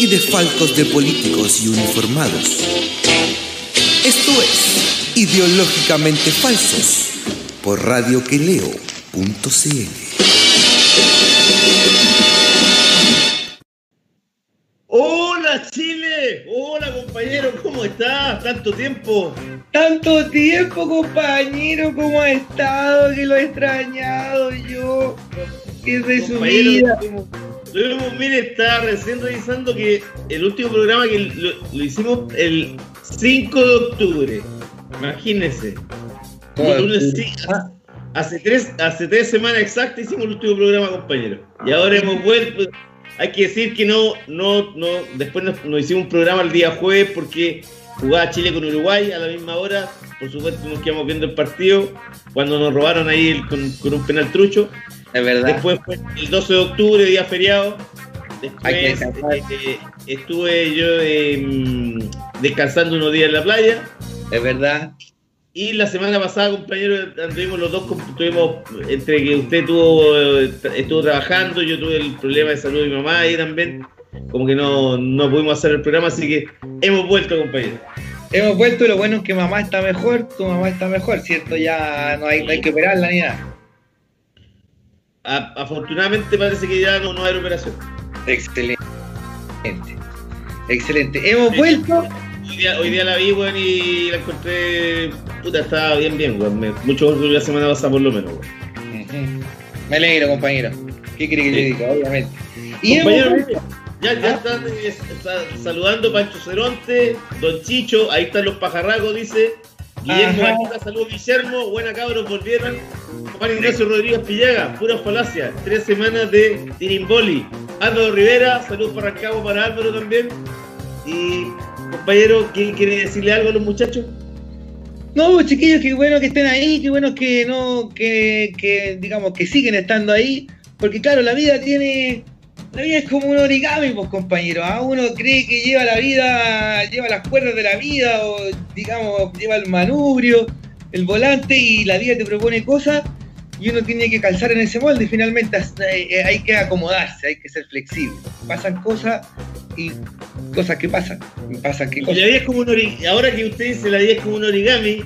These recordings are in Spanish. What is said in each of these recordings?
y desfalcos de políticos y uniformados. Esto es Ideológicamente Falsos por radioqueleo.cl. Hola Chile, hola compañero, ¿cómo estás? Tanto tiempo. Tanto tiempo, compañero, ¿cómo ha estado? Que lo he extrañado yo. ¿Qué es de su Compañero, mire, está recién revisando que el último programa que lo, lo hicimos el 5 de octubre. Imagínense. Hace, tres, hace tres semanas exactas hicimos el último programa, compañero. Y ahora hemos vuelto. Hay que decir que no, no, no. Después nos, nos hicimos un programa el día jueves porque jugaba Chile con Uruguay a la misma hora. Por supuesto, nos quedamos viendo el partido cuando nos robaron ahí el- con, con un penal trucho. Es verdad. Después fue el 12 de octubre, día feriado. Después eh, estuve yo eh, descansando unos días en la playa. Es verdad. Y la semana pasada, compañero, anduvimos los dos, tuvimos, entre que usted tuvo, eh, estuvo trabajando, yo tuve el problema de salud de mi mamá ahí también, como que no, no pudimos hacer el programa, así que hemos vuelto, compañero. Hemos vuelto y lo bueno es que mamá está mejor, tu mamá está mejor, ¿cierto? Ya no hay, no hay que operarla ni nada. A- afortunadamente parece que ya no, no hay operación. Excelente. Excelente. Hemos vuelto. Hoy día, hoy día la vi, weón, y la encontré, puta, estaba bien, bien, weón, mucho que la semana pasada por lo menos, weón. Ujú. Me alegro, compañero. ¿Qué quiere que le Sí. diga? Obviamente. Y Compañero, ya, ya están eh, está saludando Pancho Ceronte, Don Chicho, ahí están los pajarracos, dice. Guillermo saludos Guillermo, buena cabros, volvieron. Juan Ignacio Rodríguez Pillaga, pura falacia, tres semanas de Tirimboli. Álvaro Rivera, saludos para Rancagua, para Álvaro también. Y compañero, ¿quién quiere decirle algo a los muchachos? No, chiquillos, qué bueno que estén ahí, qué bueno que no, que, que digamos que siguen estando ahí, porque claro, la vida tiene, la vida es como un origami, pues compañero, ¿ah? uno cree que lleva la vida, lleva las cuerdas de la vida, o digamos, lleva el manubrio, el volante, y la vida te propone cosas, y uno tiene que calzar en ese molde, finalmente eh, hay que acomodarse, hay que ser flexible. Pasan cosas y cosas que pasan, pasan que cosas. la vida es como un origami. Ahora que usted dice la vida es como un origami,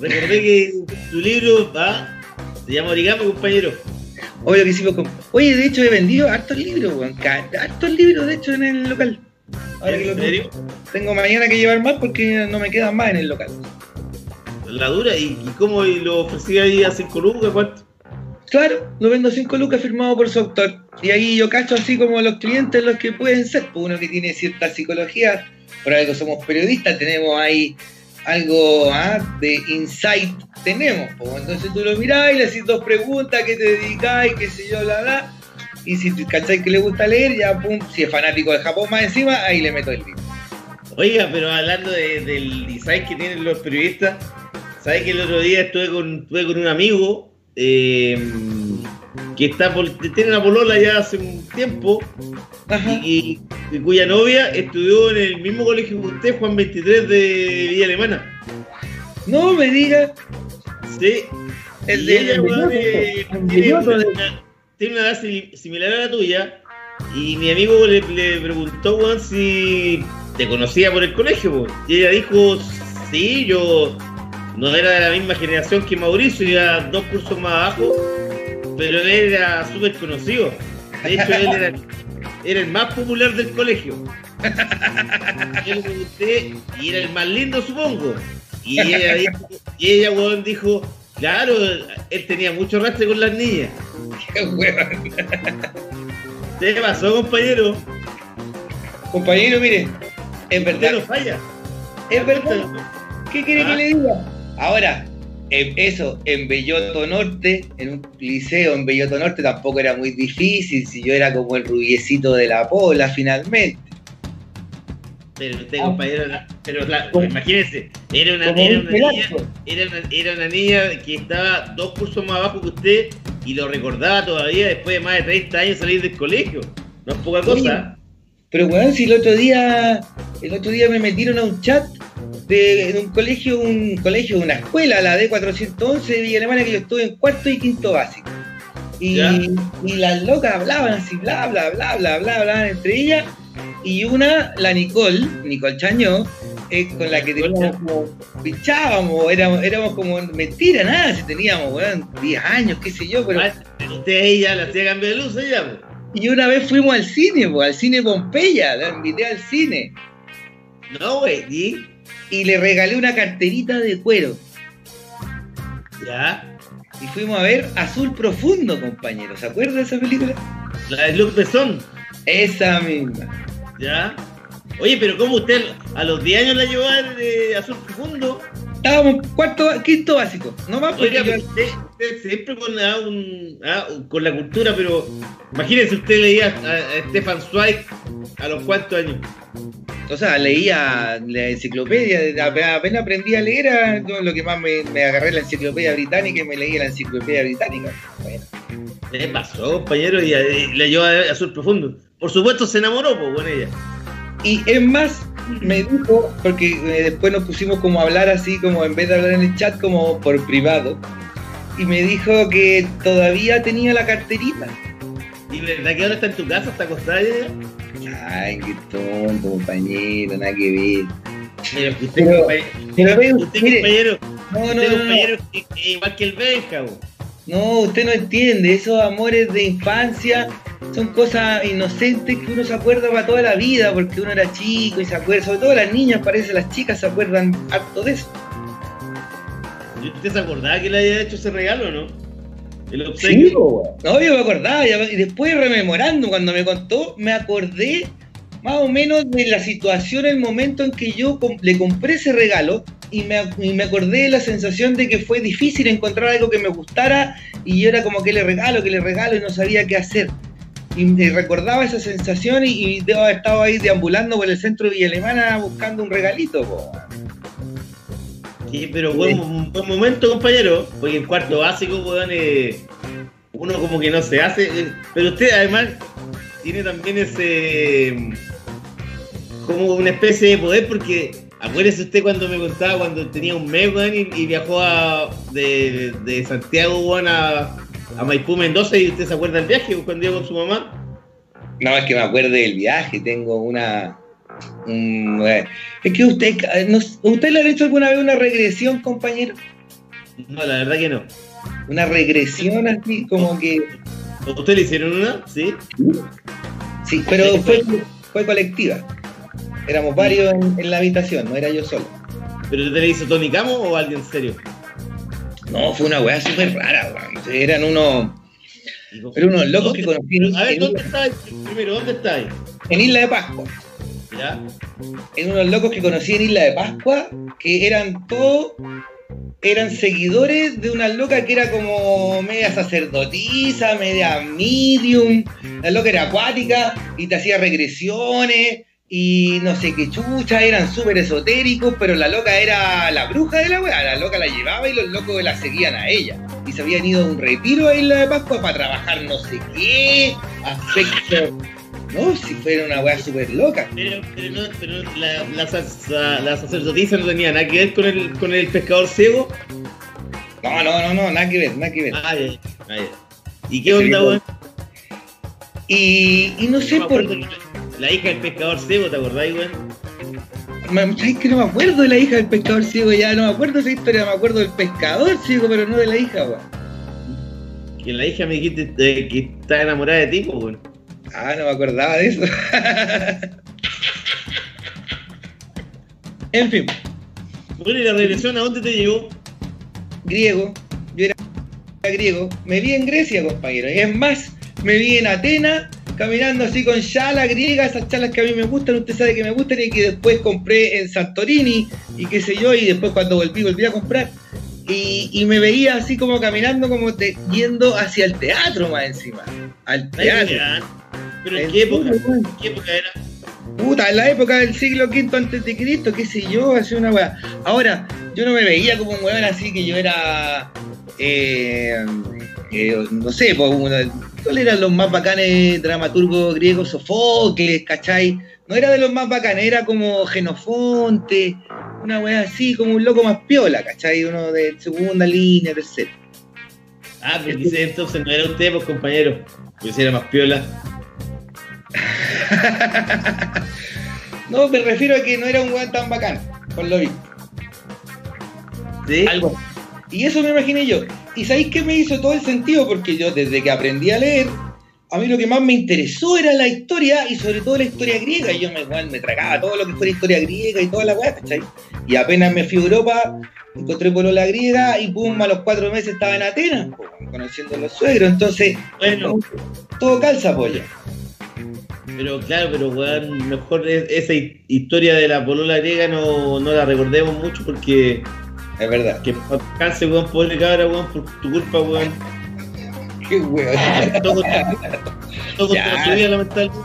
recordé que tu libro ¿ah? se llama Origami, compañero. Obvio que sí, Oye, de hecho he vendido hartos libros, weón. Hartos libros, de hecho, en el local. Ahora que lo ¿En serio? Tengo mañana que llevar más porque no me quedan más en el local. La dura, ¿y, y cómo y lo ofrecí ahí a 5 lucas? ¿Cuánto? Claro, lo vendo 5 lucas firmado por su autor. Y ahí yo cacho así como los clientes los que pueden ser. Pues uno que tiene cierta psicología, por algo somos periodistas, tenemos ahí algo ah, de insight, tenemos. Pues entonces tú lo mirás y le haces dos preguntas, ¿qué te dedicáis? ¿Qué sé yo? Bla, bla. Y si cacháis que le gusta leer, ya pum, si es fanático de Japón más encima, ahí le meto el libro. Oiga, pero hablando de- del design que tienen los periodistas, ¿sabes que el otro día estuve con, estuve con un amigo eh, que está por- tiene una polola ya hace un tiempo y, cuya novia estudió en el mismo colegio que usted, Juan 23 de Villa Alemana? No me digas. Sí. El Y de ella, el weón, eh, tiene, una, tiene una edad si- similar a la tuya. Y mi amigo le, le preguntó, weón, si te conocía por el colegio. weón. Y ella dijo, sí, yo no era de la misma generación que Mauricio, era dos cursos más abajo, pero él era súper conocido. De hecho, él era, era el más popular del colegio. Yo le pregunté, y era el más lindo, supongo. Y ella, dijo, y ella weón, dijo, claro, él tenía mucho rastre con las niñas. Qué huevón. ¿Qué pasó, compañero? Compañero, mire, es Usted no verdad. falla. Es verdad. ¿Qué quiere Ah. que le diga? Ahora, en eso, en Belloto Norte, en un liceo en Belloto Norte tampoco era muy difícil, si yo era como el rubiecito de la pola finalmente. Pero usted, Ah. compañero, pero imagínese, era una, era un una niña, era una, era una niña que estaba dos cursos más abajo que usted y lo recordaba todavía después de más de 30 años salir del colegio. No es poca cosa. Pero weón, si el otro día, el otro día me metieron a un chat de en un colegio, un colegio, una escuela, la D411 de Villa Alemana, que yo estuve en cuarto y quinto básico. Y, las locas hablaban así, bla, bla, bla, bla, bla, hablaban entre ellas. Y una, la Nicole, Nicole Chañó, eh, con la que teníamos como, pichábamos, éramos, éramos como, mentira, nada, si teníamos, weón, 10 años, qué sé yo, pero... Ah, usted ella le hacía cambio de luz ella. Y una vez fuimos al cine, al cine Pompeya, la invité al cine. No, güey, ¿y? Y le regalé una carterita de cuero. Ya. Y fuimos a ver Azul Profundo, compañeros. ¿Se acuerdan de esa película? La de Luc Besson. Esa misma. Ya. Oye, pero ¿cómo usted a los 10 años la llevó a ver eh, Azul Profundo? Estábamos cuarto, quinto básico. No más porque Oiga, yo- usted, usted siempre con, ah, un- ah, con la cultura, pero imagínese usted leía a, a Stefan Zweig a los cuantos años. O sea, leía la enciclopedia, apenas aprendí a leer, era lo que más me, me agarré la enciclopedia británica y me leí la enciclopedia británica. Bueno, ¿Qué pasó, compañero? Y, eh, la llevó a Azul Profundo. Por supuesto se enamoró pues, con ella. Y es más, me dijo, porque eh, después nos pusimos como a hablar así, como en vez de hablar en el chat, como por privado. Y me dijo que todavía tenía la carterita. ¿Y verdad que ahora está en tu casa, está acostada? Ay, qué tonto, compañero, nada que ver. Mira, usted, Pero- compañero, Pero usted, mire, compañero, no, no, usted, no, no, compañero, es igual que el Benja, no, usted no entiende, esos amores de infancia son cosas inocentes que uno se acuerda para toda la vida, porque uno era chico y se acuerda, sobre todo las niñas, parece, las chicas se acuerdan harto de eso. ¿Y ¿Usted se acordaba que le había hecho ese regalo, no? El Sí, obsequio. weón. No, yo me acordaba, y después rememorando, cuando me contó, me acordé más o menos de la situación, el momento en que yo le compré ese regalo y me, y me acordé de la sensación de que fue difícil encontrar algo que me gustara y yo era como que le regalo, que le regalo y no sabía qué hacer. Y me recordaba esa sensación y, y debo haber estado ahí deambulando por el centro de Villa Alemana buscando un regalito. po. Pero buen, buen momento, compañero. Porque en cuarto básico, weón, eh, uno como que no se hace. eh, Pero usted además tiene también ese. mm, como una especie de poder, porque acuérdese usted cuando me contaba cuando tenía un mes, weón, y, viajó a, de, de Santiago, weón, a, a Maipú, Mendoza, y usted se acuerda del viaje cuando iba con su mamá. No, es que me acuerde del viaje, tengo una... un- eh, es que usted, eh, ¿usted le ha hecho alguna vez una regresión, compañero? No, la verdad que no. Una regresión así, como que... ¿A ¿Usted le hicieron una? Sí. Sí, pero fue, fue colectiva. Éramos varios en, en la habitación, no era yo solo. ¿Pero usted le hizo Tony Camo o alguien serio? No, fue una weá súper rara, weón. Eran unos... Eran unos locos ¿Dónde- que conocí en, A ver, en ¿dónde estáis? Primero, ¿dónde estáis? en Isla de Pascua. ¿Ya? en unos locos que conocí en Isla de Pascua, que eran todos, eran seguidores de una loca que era como media sacerdotisa, media medium, la loca era acuática y te hacía regresiones y no sé qué chucha, eran súper esotéricos, pero la loca era la bruja de la weá, la loca la llevaba y los locos la seguían a ella. Y se habían ido a un retiro a Isla de Pascua para trabajar no sé qué, aspectos... No, si fuera una weá súper loca. Pero, pero, no, pero la, la, sa- la sacerdotisa no tenía nada que ver con el, con el pescador ciego. No, no, no, no, nada que ver, nada que ver. Ah, ya, ah, ya. ¿Y qué onda, weón? Y, y no sé No por que La hija del pescador ciego, ¿te acordáis, weón? ¿sabes que no me acuerdo de la hija del pescador ciego? Ya no me acuerdo de esa historia, me acuerdo del pescador ciego, pero no de la hija, weón. Que la hija me dijiste eh, que está enamorada de ti, pues, weón. Ah, no me acordaba de eso. en fin, Bueno, ¿y la regresión a dónde te llevó? griego, yo era griego, me vi en Grecia, compañero. Y es más, me vi en Atenas, caminando así con chala griega, esas chalas que a mí me gustan, usted sabe que me gustan y que después compré en Santorini y qué sé yo, y después cuando volví, volví a comprar. Y, y me veía así como caminando, como te- yendo hacia el teatro más encima. Al teatro. ¿Pero en ¿En qué época? serio, weón? ¿En qué época era? Puta, en la época del siglo V antes de Cristo, qué sé yo, hacía una weá. Ahora, yo no me veía como un weón así que yo era. eh, eh, no sé, pues, ¿cuáles eran los más bacanes dramaturgos griegos? Sofocles, ¿cachai? No era de los más bacanes, era como Genofonte, una weá así, como un loco más piola, ¿cachai? Uno de segunda línea, tercera. Ah, pero dice entonces no era usted, pues compañero. Pues era más piola. No, me refiero a que no era un weón tan bacán, por lo visto. ¿Sí? Algo. Y eso me imaginé yo. ¿Y sabéis qué me hizo todo el sentido? Porque yo desde que aprendí a leer, a mí lo que más me interesó era la historia y sobre todo la historia griega. Y yo me, tragaba todo lo que fuera historia griega y toda la weá, ¿cachai? Y apenas me fui a Europa, encontré por la griega y pum, a los cuatro meses estaba en Atenas, po, conociendo a los suegros. Entonces, Bueno, todo calza, polla. Pero claro, pero weón, mejor es- esa hi- historia de la polola griega no, no la recordemos mucho porque Es verdad. que pa- canse, weón, pobre cabra, weón, por tu culpa, weón. Qué weón. Todo, todo contra su vida, lamentablemente.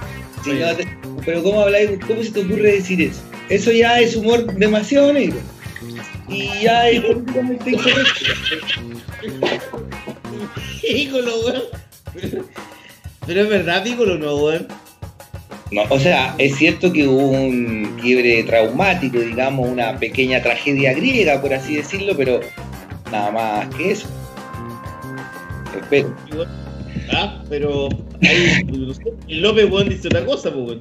Sí, no te- pero ¿cómo habláis? ¿Cómo se te ocurre decir eso? Eso ya es humor demasiado negro. Y ya es políticamente incorrecto. Ícolo, weón. Pero es verdad, Piccolo, no, weón. No, o sea, es cierto que hubo un quiebre traumático, digamos, una pequeña tragedia griega, por así decirlo, pero nada más que eso. Espero. Ah, pero ahí, el López, weón, dice otra cosa, pues.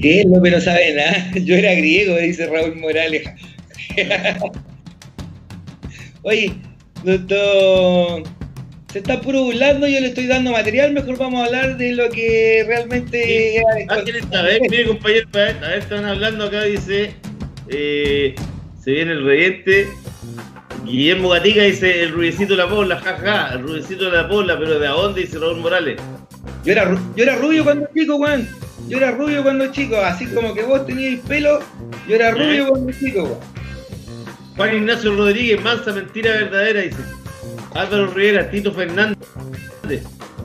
¿Qué? López no sabe nada. Yo era griego, dice Raúl Morales. Oye, doctor, se está puro burlando, yo le estoy dando material, mejor vamos a hablar de lo que realmente el Ah, ¿quieren saber? Mire, compañero, a ver, a ver, están hablando acá, dice. eh, se viene el reviente. Guillermo Gatica dice el rubiecito de la pobla, jaja, el rubiecito de la pobla, pero ¿de a dónde? Dice Raúl Morales. Yo era, yo era rubio cuando chico, weón. Yo era rubio cuando chico, así como que vos teníais pelo, yo era rubio cuando chico, weón. Juan Ignacio Rodríguez, mansa mentira verdadera, dice. Álvaro Rivera, Tito Fernández.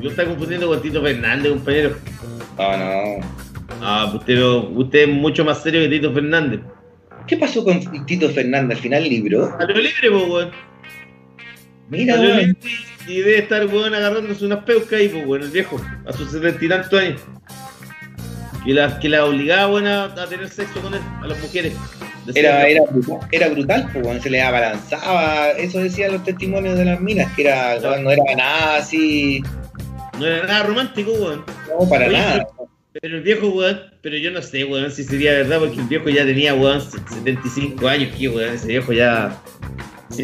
Lo está confundiendo con Tito Fernández, compañero. No, no. Ah, usted, usted es mucho más serio que Tito Fernández. ¿Qué pasó con Tito Fernández al final libró? Salió libre, po, weón. Mira, Salió weón. libre y debe estar, weón, agarrándose unas peucas ahí, po, weón, el viejo, a sus setenta y tantos años. Que la, que la obligaba, weón, a, a tener sexo con él, a las mujeres. Era, era, brutal, era brutal, pues, se le abalanzaba, eso decían los testimonios de las minas, que era, weón, no era nada así, No era nada romántico, weón. no, para Oye, nada. Pero el viejo, weón, pero yo no sé, weón, si sería verdad, porque el viejo ya tenía, weón, 75 años, que weón, ese viejo ya.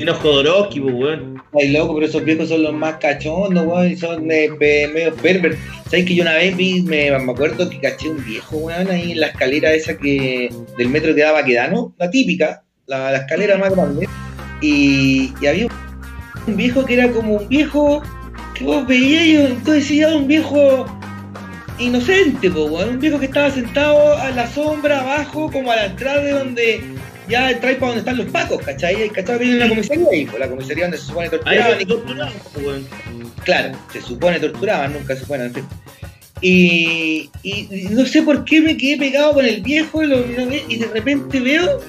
No Jodorowsky, pues, weón. Ay, loco, pero esos viejos son los más cachondos, weón, y son pe- medio pervert. ¿Sabes que yo una vez vi, me, me acuerdo que caché un viejo, weón, ahí en la escalera esa que del metro que daba Quedano, la típica, la, escalera más grande, y, y había un viejo que era como un viejo que vos veías y entonces decías un viejo inocente, po, weón, un viejo que estaba sentado a la sombra abajo, como a la entrada de donde ya entráis para donde están los pacos, ¿cachai? ¿Cachai? Que hay una comisaría ahí, pues, la comisaría donde se supone torturaban y pues. Claro, se supone torturaban, nunca se supone. en fin. Y, y- y no sé por qué me quedé pegado con el viejo y, lo- y de repente veo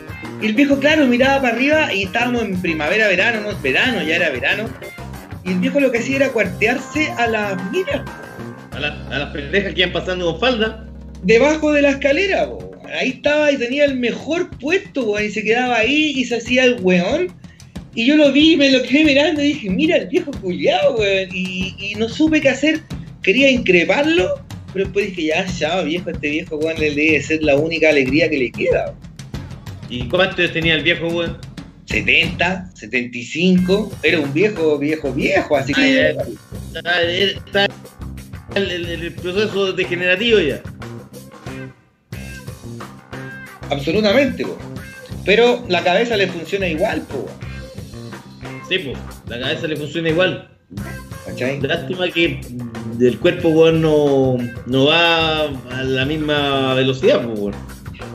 y el viejo, claro, miraba para arriba y estábamos en primavera, verano, no es verano, ya era verano. Y el viejo lo que hacía era cuartearse a las minas A, la- a las pendejas que iban pasando con falda. debajo de la escalera. Ahí estaba y tenía el mejor puesto, po, y se quedaba ahí y se hacía el weón. Y yo lo vi, me lo quedé mirando y dije, mira el viejo culiado, weón. Y, y no supe qué hacer. Quería increparlo, pero después dije, ya, ya, viejo, este viejo, weón, le debe ser la única alegría que le queda. weón. ¿Y cuántos tenía el viejo, weón? 70, 75, era un viejo, viejo, viejo, así que... ay. Está, está el, el- el proceso degenerativo ya. Absolutamente, po. Pero la cabeza le funciona igual, po, Sí, la cabeza le funciona igual. ¿cachai? Lástima que el cuerpo, weón, no, no va a la misma velocidad.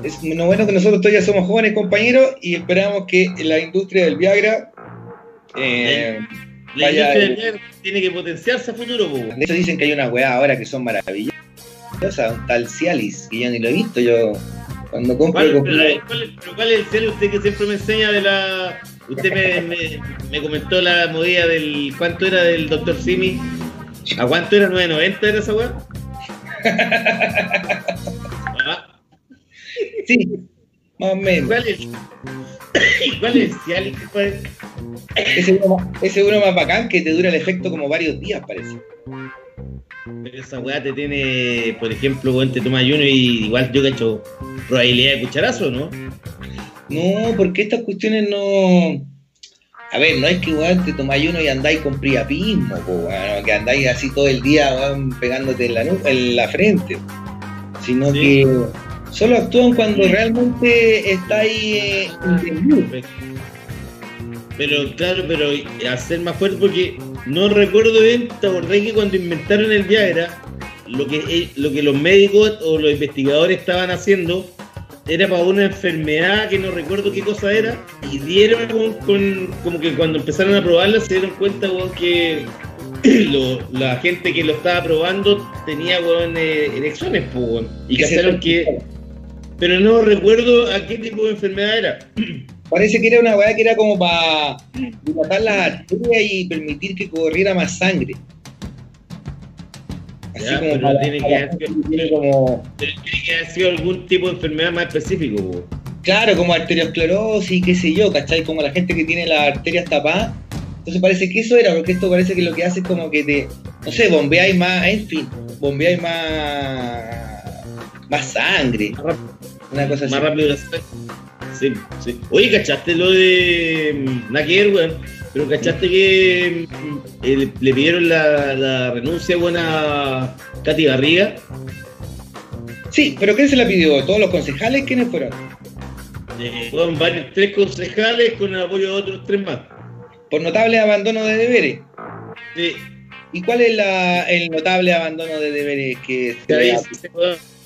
Es lo bueno que nosotros todavía somos jóvenes compañeros y esperamos que la industria del Viagra. eh, La industria del Viagra tiene que potenciarse a futuro, weón. de hecho, dicen que hay unas weas ahora que son maravillosas. un tal Cialis, que yo ni lo he visto, yo cuando compro... ¿Cuál, ¿cuál- pero cuál es el cel usted que siempre me enseña de la... Usted me, me, me comentó la movida del... ¿Cuánto era del Dr. Simi? ¿A cuánto era? ¿990 era esa weá? Ah, Sí, más o menos. ¿Cuál es? ¿Cuál es el Cialis? Ese uno, ese uno más bacán que te dura el efecto como varios días, parece. Pero esa weá te tiene, por ejemplo, weón, te toma uno y igual yo cacho probabilidad de cucharazo, ¿no? No, porque estas cuestiones no. A ver, no es que weón, te tomáis uno y andáis con priapismo, po, weón, que andáis así todo el día weón, pegándote en la, nu- en la frente. Sino Sí. que solo actúan cuando realmente estáis eh, entendidos. Pero claro, pero hacer más fuerte porque no recuerdo bien, ¿te acordás que cuando inventaron el Viagra, lo que, eh, lo que los médicos o los investigadores estaban haciendo era para una enfermedad que no recuerdo qué cosa era, y dieron con, con- como que cuando empezaron a probarla se dieron cuenta weón, que lo- la gente que lo estaba probando tenía weón, eh, erecciones, weón, y cacharon que... Pero no recuerdo a qué tipo de enfermedad era. Parece que era una weá que era como para dilatar las arterias y permitir que corriera más sangre. Así Ya, como para, tiene que para que tiene como, tiene que haber sido algún tipo de enfermedad más específico, claro, como arteriosclerosis, qué sé yo, ¿cachai? Como la gente que tiene las arterias tapadas. Entonces parece que eso era, porque esto parece que lo que hace es como que te, no sé, bombeáis más, en fin, bombeáis más, más sangre, Más una cosa así. más rápido. Sí, sí. Oye, ¿cachaste lo de mm, ver, weón? Pero ¿cachaste que mm, eh, le, pidieron la, la renuncia weón, a Katy Garriga? Sí, pero ¿quién se la pidió? ¿Todos los concejales? ¿Quiénes fueron? Eh, weón, varios, tres concejales con el apoyo de otros tres más. Por notable abandono de deberes. Sí, ¿Y cuál es la- el notable abandono de deberes que que se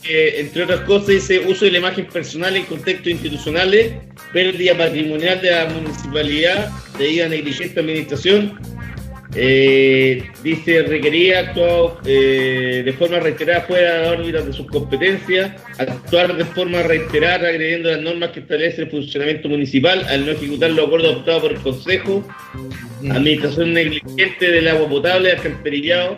entre otras cosas, dice uso de la imagen personal en contextos institucionales, pérdida patrimonial de la municipalidad, debida negligente administración. Eh, dice requería actuar eh, de forma reiterada fuera de la órbita de sus competencias, actuar de forma reiterada agrediendo las normas que establece el funcionamiento municipal al no ejecutar los acuerdos adoptados por el Consejo, administración negligente del agua potable, alcantarillado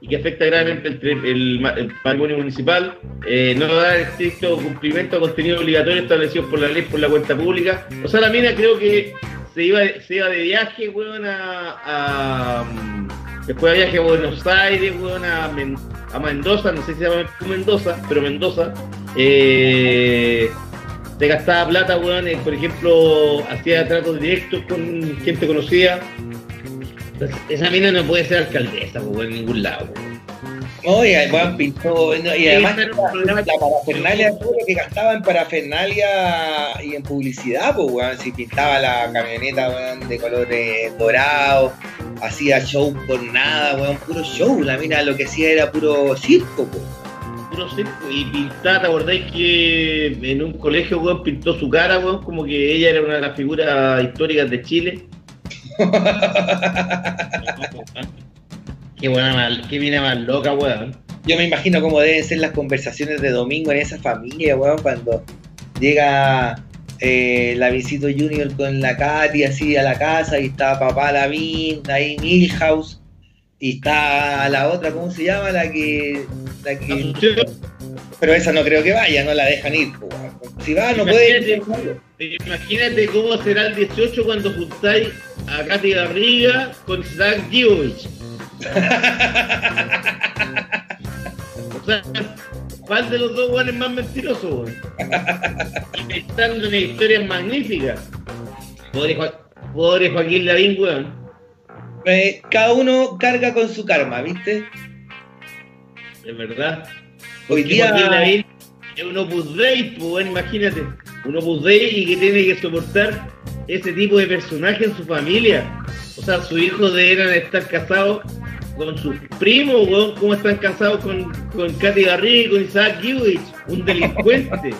y que afecta gravemente el, el patrimonio municipal, eh, no dar estricto cumplimiento a contenido obligatorio establecido por la ley por la cuenta pública. O sea, la mina creo que se iba, se iba de viaje, weón, a, después de viaje a Buenos Aires, weón, a, a Mendoza, no sé si se llama Mendoza, pero Mendoza, eh, se gastaba plata, weón, por ejemplo, hacía tratos directos con gente conocida. Esa mina no puede ser alcaldesa, weón, en ningún lado, weón. Oye, Juan pintó, no, y además pero la, la parafernalia, que gastaba en parafernalia y en publicidad, pues weón, si pintaba la camioneta, weón, de colores dorados, hacía show por nada, weón, puro show, la mina lo que hacía era puro circo, pues. puro circo. Y pintar, ¿te acordáis que en un colegio, weón, pintó su cara, weón, como que ella era una de las figuras históricas de Chile? qué buena más, qué mina más loca, weón. Yo me imagino cómo deben ser las conversaciones de domingo en esa familia, weón, cuando llega eh, la Visito Junior con la Katy así a la casa y está papá Lavín, ahí Milhouse, y está la otra, ¿cómo se llama? La que. La que pero esa no creo que vaya, no la dejan ir. weón. Si va, no puede. Imagínate. Imagínate cómo será el 18 cuando juntáis a Katy Garriga con Zach Giovich. O sea, ¿cuál de los dos weones es más mentiroso, weón? Inventando una historia magnífica. Pobre, pobre Joaquín Lavín, weón. Eh, cada uno carga con su karma, ¿viste? Es verdad. Hoy Porque día. Joaquín Lavín es un Opus Dei, pues, weón, imagínate. Un Opus Dei y que tiene que soportar ese tipo de personaje en su familia. O sea, sus hijos deberían estar casados con sus primos, weón, como están casados con, con Katy Garriga y con Isaac Gibbich, un delincuente.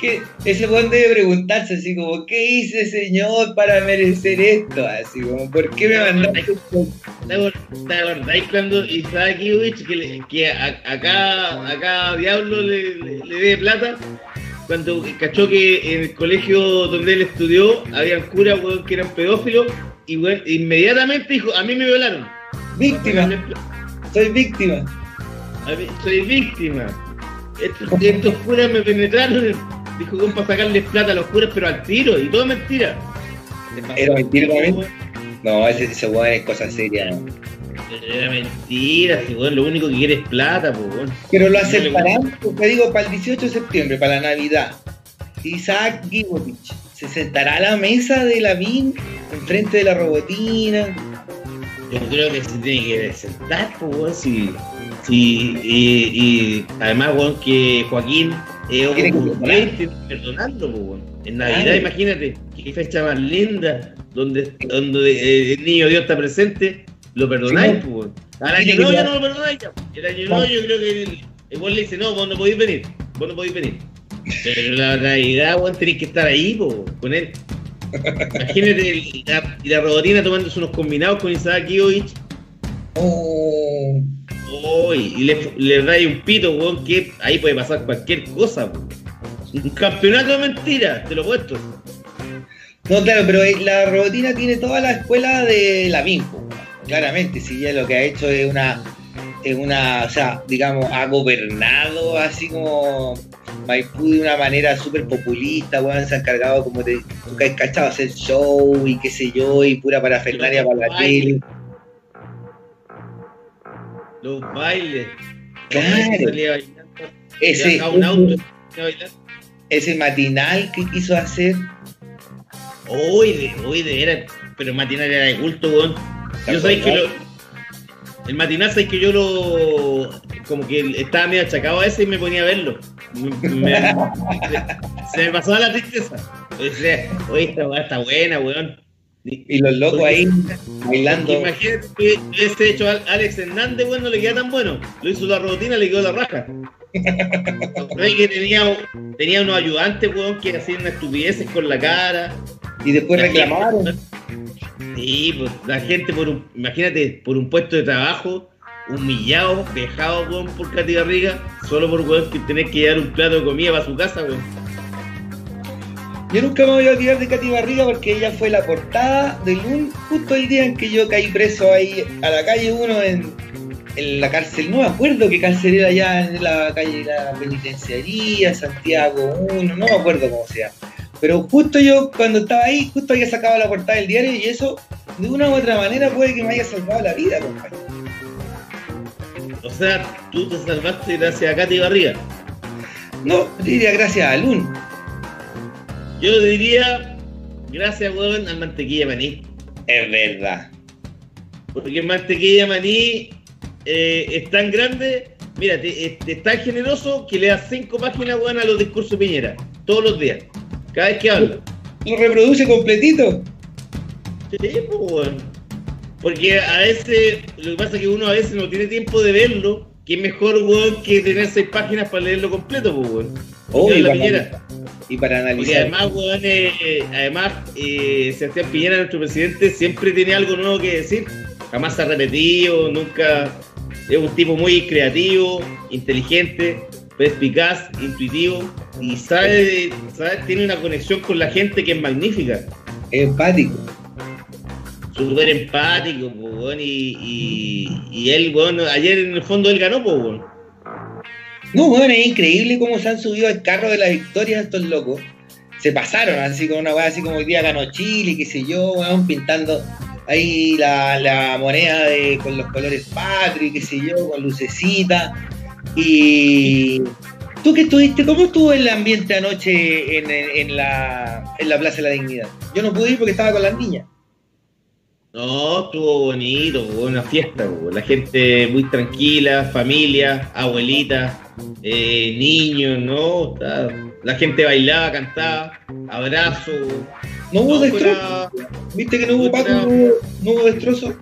¿Qué que ese weón debe preguntarse así como, ¿qué hice, señor, para merecer esto? Así como, ¿por qué me mandaste? ¿Te acordáis cuando Isaac Iwich, que, le- que a, acá, acá Diablo le, le, le dé plata? Cuando cachó que en el colegio donde él estudió habían curas que eran pedófilos y weón, inmediatamente dijo, a mí me violaron. Víctima, soy víctima. A mí- soy víctima. Estos, estos curas me penetraron. Dijo que para sacarles plata a los curas, pero al tiro, y todo mentira. ¿Era mentira también? No, ese, ese weón es cosa seria. Era mentira, si weón, lo único que quiere es plata, pues weón. Pero lo aceptarán, te digo, para el 18 de septiembre, para la Navidad. Isaac Gibovich se sentará a la mesa de la BIN enfrente de la robotina. Yo creo que se tiene que sentar, pues si, si, y, y además, weón, que Joaquín es que un perdonarlo, pues. En Navidad, Claro. imagínate, qué fecha más linda, donde, donde eh, el niño Dios está presente, lo perdonáis, Sí, pues. Al año nuevo ya no lo perdonáis, ya. El año No. nuevo yo creo que el, le dice, no, vos no podéis venir, vos no podéis venir. Pero la Navidad, weón, tenéis que estar ahí, po, con él. Imagínate el- la, la robotina tomándose unos combinados con Isaac Iovich Oh, Oh, y le, le un pito, weón, que ahí puede pasar cualquier cosa, weón. Un campeonato de mentiras, te lo puesto. No, claro, pero eh, la robotina tiene toda la escuela de la po, claramente, si ya lo que ha hecho es una, es una, o sea, digamos, ha gobernado así como Maipú de una manera súper populista, weón, se ha encargado como de, tú que has cachado, hacer show y qué sé yo, y pura parafernalia para la tele. Los bailes. Claro. Ese, un auto, ese matinal que quiso hacer, Hoy de, hoy de era, pero matinal era de culto, weón. Yo sabéis que lo, el matinal sabéis que yo lo como que estaba medio achacado a ese y me ponía a verlo. Me- me- se me pasaba la tristeza. O sea, oye, esta weá está buena, weón. y los locos ahí bailando. Imagínate que ese hecho a Alex Hernández, weón, no le queda tan bueno. Lo hizo la robotina, le quedó la raja. Que tenía, tenía unos ayudantes, weón, que hacían estupideces con la cara. Y después La reclamaron. Sí, pues la gente por un, imagínate, por un puesto de trabajo, humillado, dejado por Katy Garriga, solo por weón que tener que llevar un plato de comida para su casa, weón. Yo nunca me voy a olvidar de Katy Barriga porque ella fue la portada del un justo el día en que yo caí preso ahí a la calle 1 en, en la cárcel. No me acuerdo qué cárcel era allá en la calle La Penitenciaría, Santiago 1, no me acuerdo cómo se llama. Pero justo yo cuando estaba ahí, justo había sacado la portada del diario y eso de una u otra manera puede que me haya salvado la vida, compadre. O sea, tú te salvaste gracias a Katy Barriga. No, diría gracias a Lun. Yo diría, gracias, weón, al mantequilla maní. Es verdad. Porque el mantequilla maní eh, es tan grande, mira, te- es, es tan generoso que le das cinco páginas, weón, a los discursos de Piñera. Todos los días. Cada vez que habla. Lo reproduce completito. Sí, pues, weón. Porque a veces, lo que pasa es que uno a veces no tiene tiempo de verlo, que es mejor, weón, que tener seis páginas para leerlo completo, pues, weón. Oh, y, para y para analizar. además, weón, eh, además, eh, Sebastián Piñera, nuestro presidente, siempre tiene algo nuevo que decir. Jamás se ha repetido, nunca. Es un tipo muy creativo, inteligente, perspicaz, intuitivo y sabe, sabe, tiene una conexión con la gente que es magnífica. empático. Súper empático, po, y, y, y él, weón, ayer en el fondo él ganó, pues, weón. No, bueno, es increíble cómo se han subido al carro de la victoria estos locos. Se pasaron así con una weá así como hoy día ganó Chile, qué sé yo, weón, pintando ahí la, la moneda de, con los colores patri, qué sé yo, con lucecita. Y tú que estuviste, ¿cómo estuvo el ambiente anoche en, en la, en la Plaza de la Dignidad? Yo no pude ir porque estaba con las niñas. No, estuvo bonito, una fiesta, la gente muy tranquila, familia, abuelita, eh, niños, ¿no? La gente bailaba, cantaba, abrazo. No hubo No, destrozo. una- ¿Viste que no hubo Paco? una- No hubo, no hubo destrozo.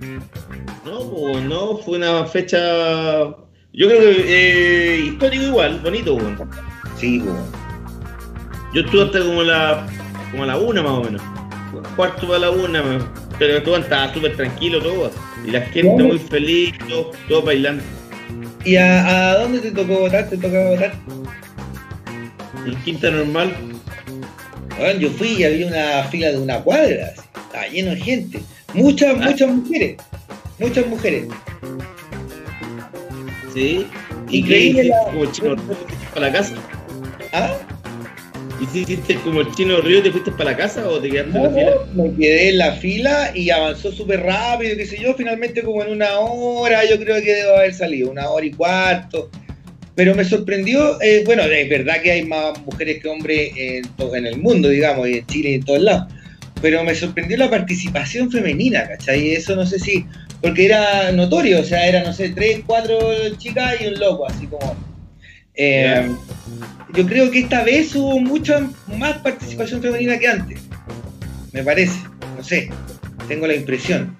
no, no, fue una fecha, yo creo que eh, histórico igual, bonito, weón. Sí, pues. Yo estuve hasta como la, como a la una más o menos. Cuarto para la una, pero todo estaba súper tranquilo todo. Y la gente muy feliz, todo, todo bailando. ¿Y a, a, dónde te tocó votar? ¿Te tocó votar? En Quinta Normal. Bueno, yo fui y había una fila de una cuadra, estaba lleno de gente. Muchas, Ah. muchas mujeres. Muchas mujeres. Sí. ¿Y qué Increíble hiciste la- como el chino río te fuiste para la casa? ¿Ah? ¿Y si hiciste como el chino río te fuiste para la casa o te quedaste en la fila? me quedé en la fila y avanzó súper rápido, qué sé yo, finalmente como en una hora, yo creo que debo haber salido, una hora y cuarto. Pero me sorprendió, eh, bueno, es verdad que hay más mujeres que hombres en el mundo, digamos, y en Chile y en todos lados. Pero me sorprendió la participación femenina, ¿cachai? Eso no sé si, porque era notorio, o sea, eran, no sé, tres, cuatro chicas y un loco, así como... eh, yo creo que esta vez hubo mucha más participación femenina que antes. Me parece. No sé. Tengo la impresión.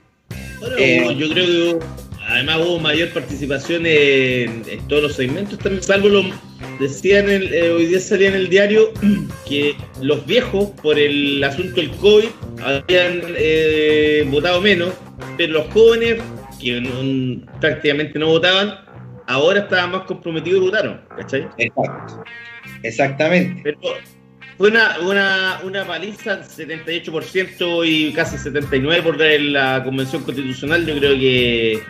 Bueno, Eh, yo creo que hubo- además hubo mayor participación en, en todos los segmentos también, salvo lo decían el- eh, hoy día salía en el diario que los viejos por el asunto del COVID habían eh, votado menos, pero los jóvenes que no- prácticamente no votaban, ahora estaban más comprometidos y votaron, ¿cachai? Exacto. Exactamente. Pero fue una, una, una paliza, 78% y casi 79% por la convención constitucional. Yo creo que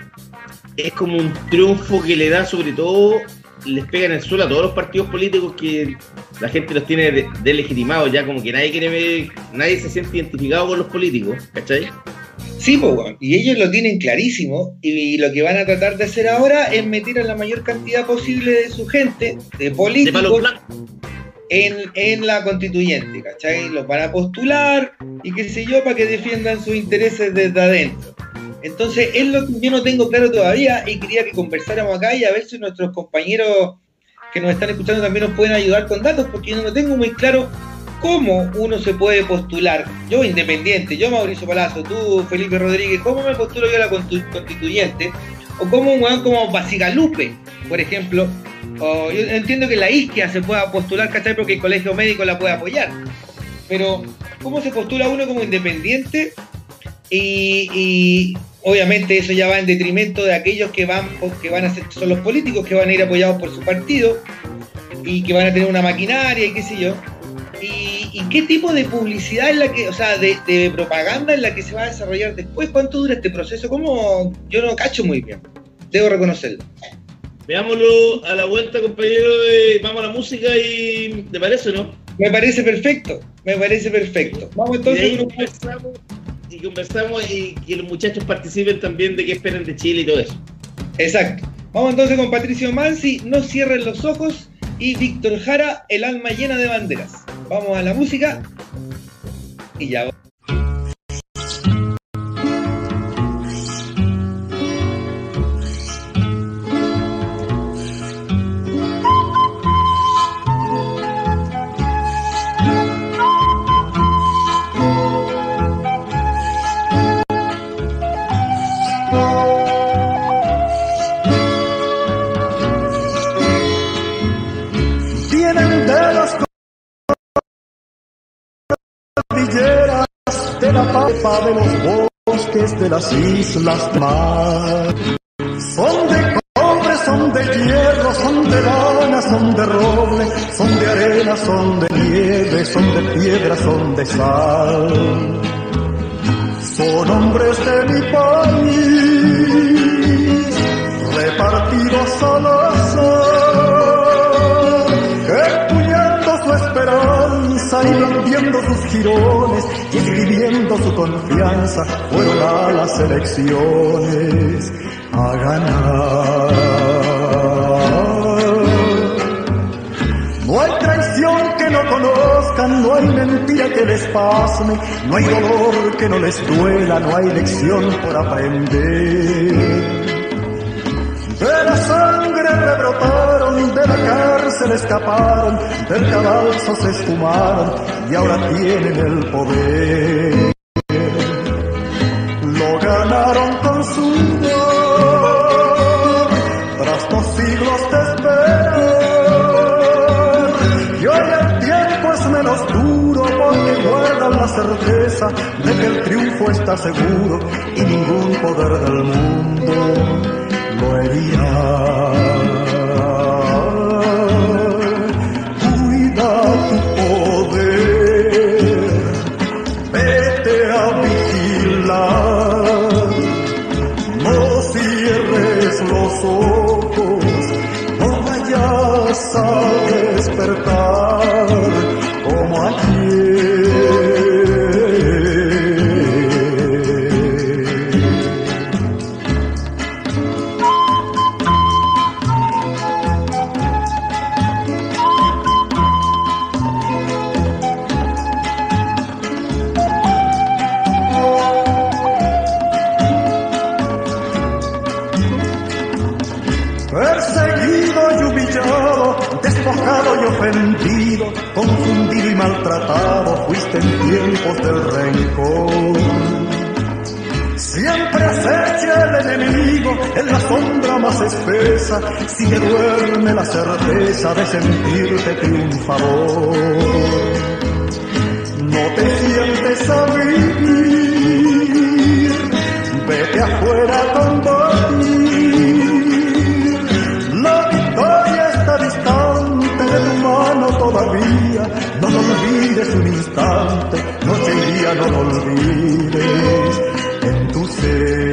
es como un triunfo que le da sobre todo, les pega en el suelo a todos los partidos políticos que la gente los tiene de- delegitimados ya, como que nadie quiere nadie se siente identificado con los políticos, ¿cachai? Sí, pues, y ellos lo tienen clarísimo. Y lo que van a tratar de hacer ahora es meter a la mayor cantidad posible de su gente, de políticos. En, la constituyente, ¿cachai? Los van a postular y qué sé yo, para que defiendan sus intereses desde adentro. Entonces, es lo que yo no tengo claro todavía y quería que conversáramos acá y a ver si nuestros compañeros que nos están escuchando también nos pueden ayudar con datos, porque yo no tengo muy claro cómo uno se puede postular. Yo independiente, yo Mauricio Palazzo, tú Felipe Rodríguez, ¿cómo me postulo yo a la constituyente? O como un weón como Basigalupe, por ejemplo, o yo entiendo que la isquia se pueda postular, ¿cachai? Porque el colegio médico la puede apoyar. Pero, ¿cómo se postula uno como independiente? Y, obviamente eso ya va en detrimento de aquellos que van, que van a ser, son los políticos que van a ir apoyados por su partido y que van a tener una maquinaria y qué sé yo. Y, y qué tipo de publicidad es la que, o sea, de, de propaganda es la que se va a desarrollar después? ¿Cuánto dura este proceso? ¿Cómo? Yo no cacho muy bien. Debo reconocerlo. Veámoslo a la vuelta, compañero. de- vamos a la música y. ¿Te parece o no? Me parece perfecto, me parece perfecto. Vamos Y entonces. conversamos y conversamos y que los muchachos participen también de qué esperan de Chile y todo eso. Exacto. Vamos entonces con Patricio Mansi, No cierren los ojos, y Víctor Jara, El alma llena de banderas. Vamos a la música y ya. Pampa de los bosques, de las islas mar. Son de cobre, son de hierro, son de lana, son de roble, son de arena, son de nieve, son de piedra, son de sal. Son hombres de mi país, repartidos al blandiendo sus jirones y escribiendo su confianza, fueron a las elecciones a ganar. No hay traición que no conozcan, no hay mentira que les pasme, no hay dolor que no les duela, no hay lección por aprender. De la sangre rebrotaron, de la cárcel escaparon, del cadalso se esfumaron y ahora tienen el poder. Lo ganaron con sudor, tras dos siglos de esperar. Y hoy el tiempo es menos certeza de que el triunfo está seguro y ningún poder del mundo Maria. Lo herirá. de sentirte triunfador. No te sientes a vivir, vete afuera a combatir. La victoria está distante de tu mano todavía, no lo olvides un instante, noche y día no lo olvides en tu ser.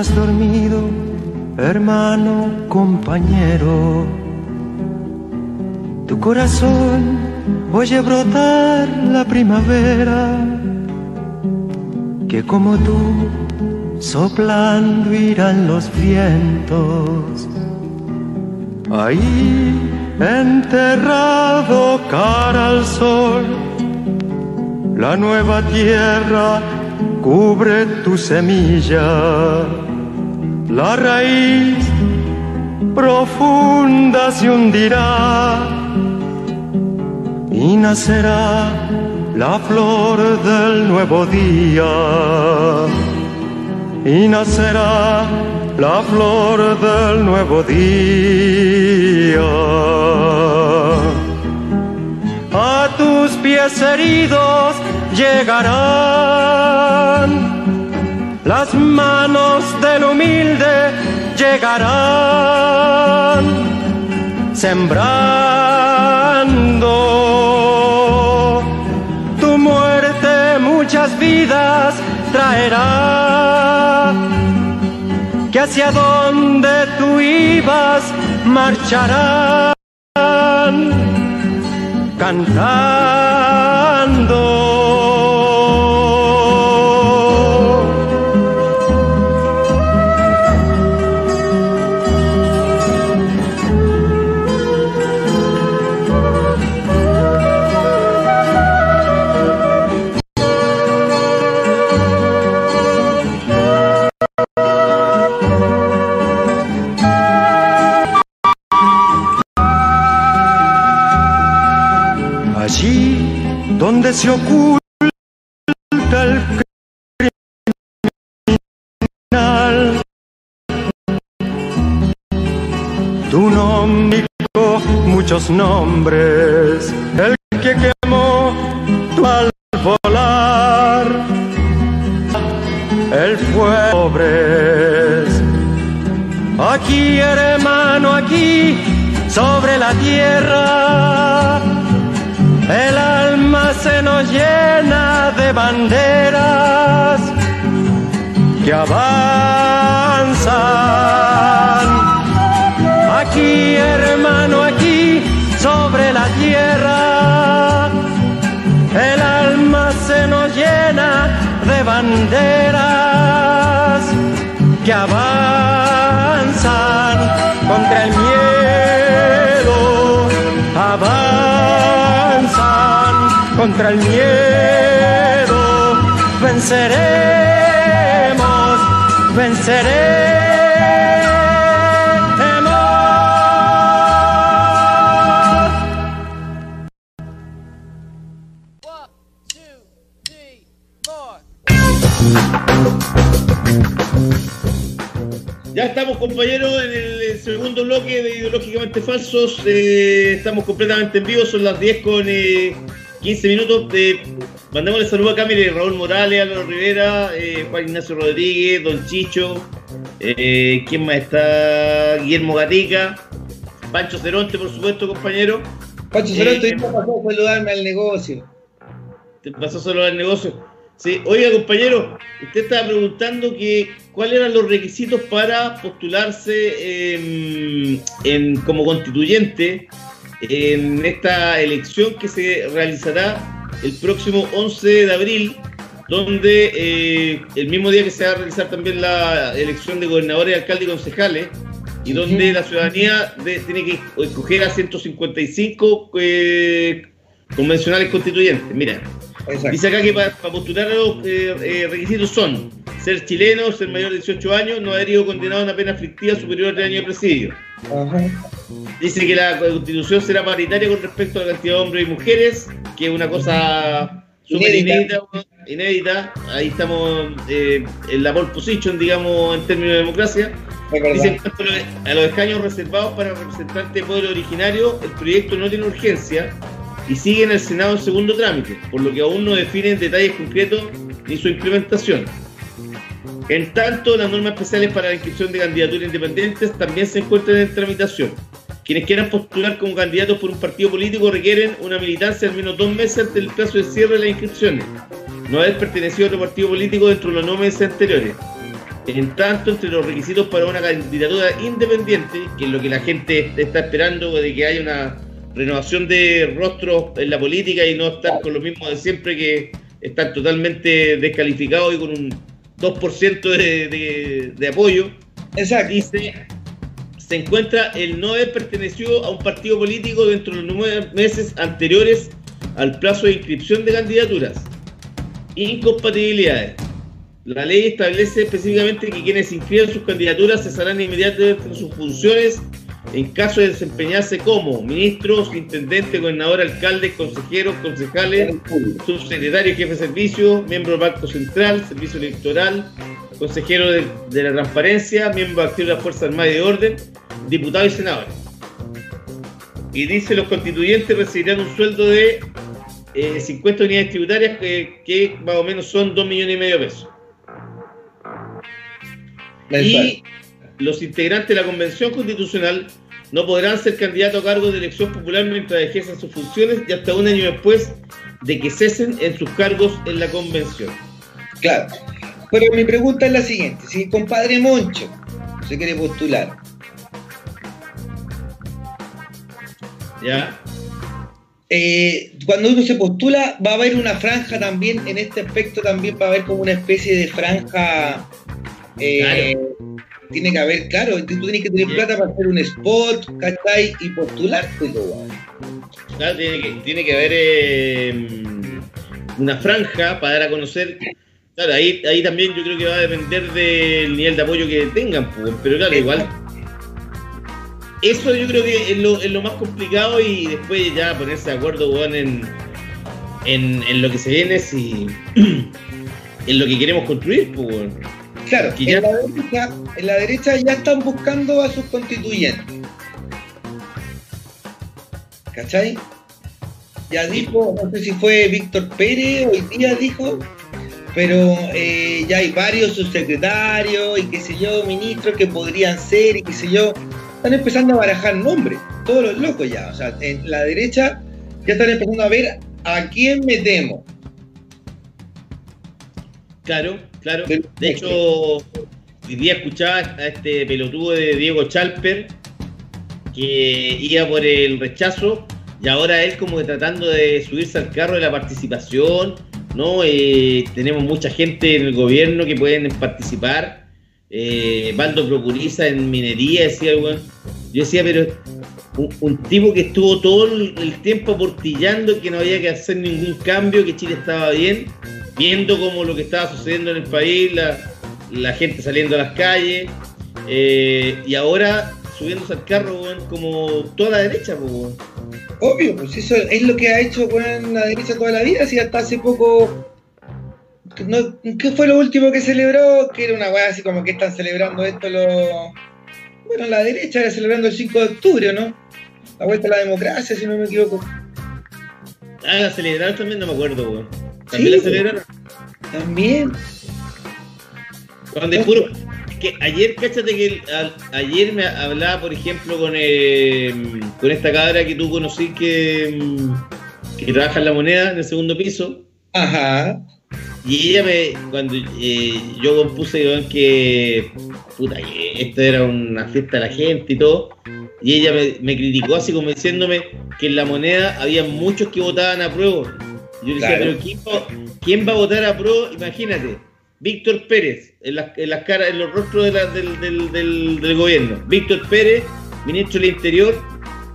Estás dormido, hermano, compañero. Tu corazón oye brotar la primavera, que como tú, soplando irán los vientos. Ahí, enterrado cara al sol, la nueva tierra cubre tu semilla la raíz profunda se hundirá y nacerá la flor del nuevo día. Y nacerá la flor del nuevo día. A tus pies heridos llegarán las manos del humilde llegarán sembrando. Tu muerte muchas vidas traerá. Que hacia donde tú ibas marcharán. Cantando nombres. Banderas que avanzan contra el miedo, avanzan contra el miedo, venceremos, venceremos. Compañeros, en el segundo bloque de Ideológicamente Falsos. Eh, estamos completamente en vivo, son las 10 con eh, 15 minutos. De... Mandémosle saludos acá, mire, Raúl Morales, Álvaro Rivera, eh, Juan Ignacio Rodríguez, Don Chicho, eh, ¿quién más está? Guillermo Gatica, Pancho Ceronte, por supuesto, compañero. Pancho Eh, ¿y pasó a saludarme al negocio? Te pasó solo al negocio. Sí, oiga, compañero, usted estaba preguntando que cuáles eran los requisitos para postularse en- en- como constituyente en esta elección que se realizará el próximo 11 de abril, donde eh, el mismo día que se va a realizar también la elección de gobernadores, alcaldes y concejales, y donde la ciudadanía de- tiene que escoger a 155 eh, convencionales constituyentes. Mira, Exacto. Dice acá que para, postular a los eh, eh, requisitos son ser chileno, ser mayor de 18 años, no haber ido condenado a una pena aflictiva superior a 3 años de presidio. Ajá. Dice que la constitución será paritaria con respecto a la cantidad de hombres y mujeres, que es una cosa súper Inédita. inédita. Ahí estamos eh, en la pole position, digamos, en términos de democracia. Dice en cuanto a los- a los escaños reservados para representantes de pueblo originario, el proyecto no tiene urgencia y sigue en el Senado en segundo trámite, por lo que aún no definen detalles concretos ni su implementación. En tanto, las normas especiales para la inscripción de candidaturas independientes también se encuentran en tramitación. Quienes quieran postular como candidatos por un partido político requieren una militancia al menos dos meses antes del plazo de cierre de las inscripciones, no haber pertenecido a otro partido político dentro de los nueve meses anteriores. En tanto, entre los requisitos para una candidatura independiente, que es lo que la gente está esperando, de que haya una renovación de rostros en la política y no estar con lo mismo de siempre, que están totalmente descalificados y con un 2% de, de- de apoyo, Exacto. dice, se encuentra el no haber pertenecido a un partido político dentro de los nueve meses anteriores al plazo de inscripción de candidaturas. Incompatibilidades. La ley establece específicamente que quienes inscriban sus candidaturas cesarán inmediatamente en sus funciones en caso de desempeñarse como ministros, intendentes, gobernador, alcaldes, consejeros, concejales, subsecretario, jefe de servicio, miembro del Banco Central, servicio electoral, consejero de, de la transparencia, miembro activo de las Fuerzas Armadas y de Orden, diputado y senador. Y dice los constituyentes recibirán un sueldo de eh, 50 unidades tributarias que, que más o menos son 2 millones y medio de pesos. Mensual. Y los integrantes de la Convención Constitucional no podrán ser candidatos a cargos de elección popular mientras ejerzan sus funciones y hasta un año después de que cesen en sus cargos en la Convención. Claro. Pero mi pregunta es la siguiente: si el compadre Moncho se quiere postular, ¿Ya? eh, cuando uno se postula, va a haber una franja también, en este aspecto también va a haber como una especie de franja. eh, Tiene que haber, claro, tú tienes que tener plata para hacer un spot, ¿cachai? Y postular, pues, weón. Claro, tiene, que, tiene que haber eh, una franja para dar a conocer. Claro, ahí, ahí también yo creo que va a depender del nivel de apoyo que tengan, pues, pero claro, igual. Eso yo creo que es lo, es lo más complicado y después ya ponerse de acuerdo, weón, en, en, en lo que se viene, si, en lo que queremos construir, pues. Claro, en, la derecha, en la derecha ya están buscando a sus constituyentes. ¿Cachai? Ya dijo, no sé si fue Víctor Pérez, hoy día dijo, pero eh, ya hay varios subsecretarios y qué sé yo, ministros que podrían ser y qué sé yo. Están empezando a barajar nombres, todos los locos ya. O sea, en la derecha ya están empezando a ver a quién metemos. Claro, claro. De hecho, hoy día escuchaba a este pelotudo de Diego Chalper que iba por el rechazo y ahora él como que tratando de subirse al carro de la participación, ¿no? Eh, tenemos mucha gente en el gobierno que pueden participar. Eh, Baldo Procuriza en minería, decía el Yo decía, pero un, un, tipo que estuvo todo el tiempo aportillando que no había que hacer ningún cambio, que Chile estaba bien, viendo como lo que estaba sucediendo en el país, la, la gente saliendo a las calles, eh, y ahora subiéndose al carro, como toda la derecha. Obvio, pues eso es lo que ha hecho la derecha toda la vida, si hasta hace poco. ¿Qué fue lo último que celebró? Que era una weá así como que están celebrando esto los. Bueno, la derecha era celebrando el 5 de octubre, ¿no? La vuelta a la democracia, si no me equivoco. Ah, la celebraron también, no me acuerdo, weón. ¿También Sí, la celebraron? También. Cuando es puro. es que ayer, cáchate que el- ayer me hablaba, por ejemplo, con, eh, con esta cabra que tú conocí que, mm, que trabaja en la moneda en el segundo piso. Ajá. Y ella me, cuando eh, yo compuse que puta, esto era una fiesta de la gente y todo, y ella me, me criticó así como diciéndome que en la moneda había muchos que votaban a prueba. Yo le decía, Claro. pero ¿quién va, quién va a votar a prueba? Imagínate, Víctor Pérez, en las, en las caras, en los rostros de la- del, del- del- del gobierno. Víctor Pérez, ministro del Interior,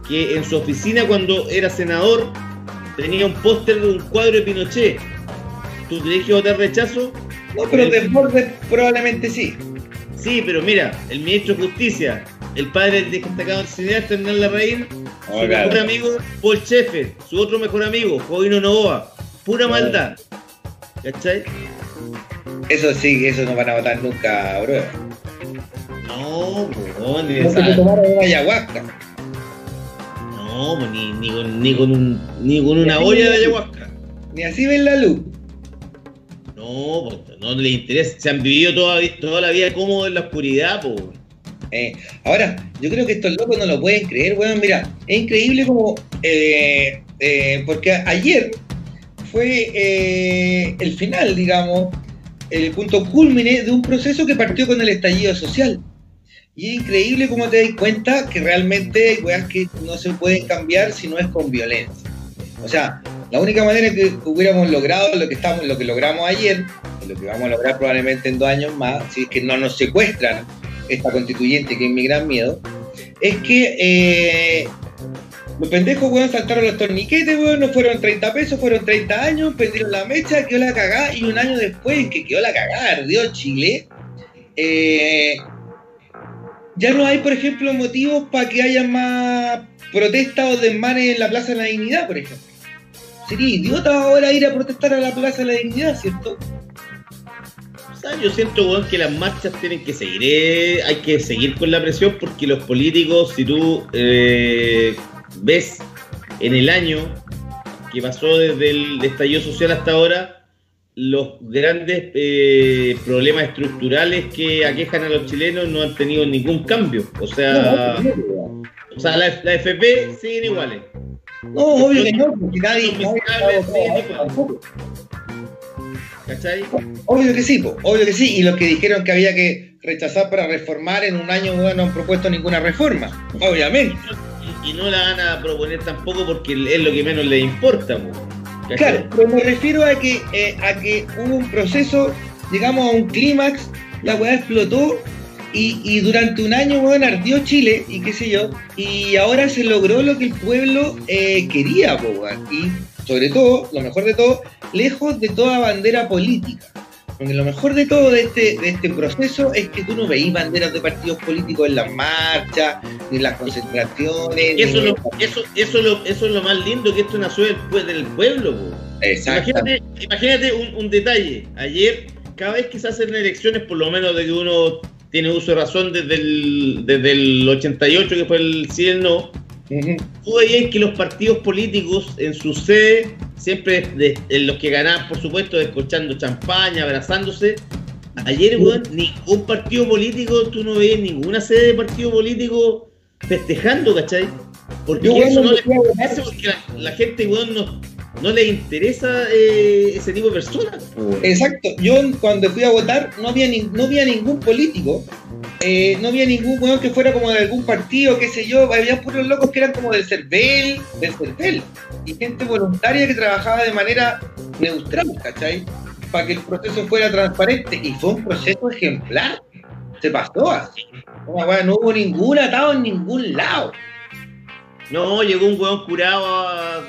que en su oficina cuando era senador tenía un póster de un cuadro de Pinochet. ¿Tú crees que votar rechazo? No, pero Desbordes probablemente sí. Sí, pero mira, el ministro de Justicia, el padre del destacado cineasta Hernán Larraín, su Oh, claro. mejor amigo Paul Sheffer, su otro mejor amigo, Jovino Novoa. Pura maldad. ¿Cachai? Eso sí, eso no van a votar nunca, bro. No, no, ni, de No ayahuasca. no, pues, ni, ni con, ni, con un, ni con una olla de ayahuasca. Ni así ven la luz. No, pues, no les interesa. Se han vivido toda, toda la vida cómodos en la oscuridad, pues. Ahora, yo creo que estos locos no lo pueden creer, weón. Mira, es increíble como. eh, eh, porque ayer fue el final, digamos, el punto culmine de un proceso que partió con el estallido social. Y es increíble cómo te das cuenta que realmente weas que no se pueden cambiar si no es con violencia. O sea, la única manera que hubiéramos logrado lo que estamos, lo que logramos ayer, lo que vamos a lograr probablemente en dos años más, si es que no nos secuestran esta constituyente que es mi gran miedo, es que eh, los pendejos, weón, saltaron los torniquetes, weón, no fueron 30 pesos, fueron 30 años, prendieron la mecha, quedó la cagada, y un año después que quedó la cagada, ardió Chile, eh, ya no hay, por ejemplo, motivos para que haya más protestas o desmanes en la Plaza de la Dignidad, por ejemplo. Sería idiota ahora ir a protestar a la Plaza de la Dignidad, ¿cierto? Yo siento, weón, que las marchas tienen que seguir, eh, hay que seguir con la presión porque los políticos, si tú eh, ves en el año que pasó desde el estallido social hasta ahora, los grandes eh, problemas estructurales que aquejan a los chilenos no han tenido ningún cambio. O sea, o sea la, la FP siguen iguales. No, obvio que no, porque nadie ¿Cachai? Obvio que sí, po, obvio que sí. Y los que dijeron que había que rechazar para reformar en un año no han propuesto ninguna reforma. Obviamente. Y, y no la van a proponer tampoco porque es lo que menos les importa. po. Claro, pero me refiero a que, eh, a que hubo un proceso, llegamos a un clímax, la weá explotó y, y durante un año, weón, ardió Chile y qué sé yo, y ahora se logró lo que el pueblo eh, quería, po, weón. Y sobre todo, lo mejor de todo, lejos de toda bandera política. Porque lo mejor de todo de este, de este proceso es que tú no veís banderas de partidos políticos en las marchas, ni en las concentraciones. Eso, ni- es lo, eso, eso, es lo, eso es lo más lindo que esto nació del, pue- del pueblo. Exacto. Imagínate, imagínate un, un detalle. Ayer, cada vez que se hacen elecciones, por lo menos de que uno tiene uso de razón desde el, desde el 88, que fue el sí y no, Ujú. tú veías que los partidos políticos en su sede, siempre de- los que ganaban, por supuesto, descorchando champaña, abrazándose. Ayer, weón, ningún partido político, tú no veías ninguna sede de partido político festejando, ¿cachai? Porque Yo, eso no les fui a votar. parece, porque la, la gente, weón, no, no le interesa eh, ese tipo de personas. Exacto, yo cuando fui a votar no había, ni- no había ningún político, eh, no había ningún weón que fuera como de algún partido, qué sé yo, había puros locos que eran como del CERVEL, del CERVEL, y gente voluntaria que trabajaba de manera neutral, ¿cachai? Para que el proceso fuera transparente, y fue un proceso ejemplar, se pasó así. No hubo ningún atado en ningún lado. No, llegó un weón curado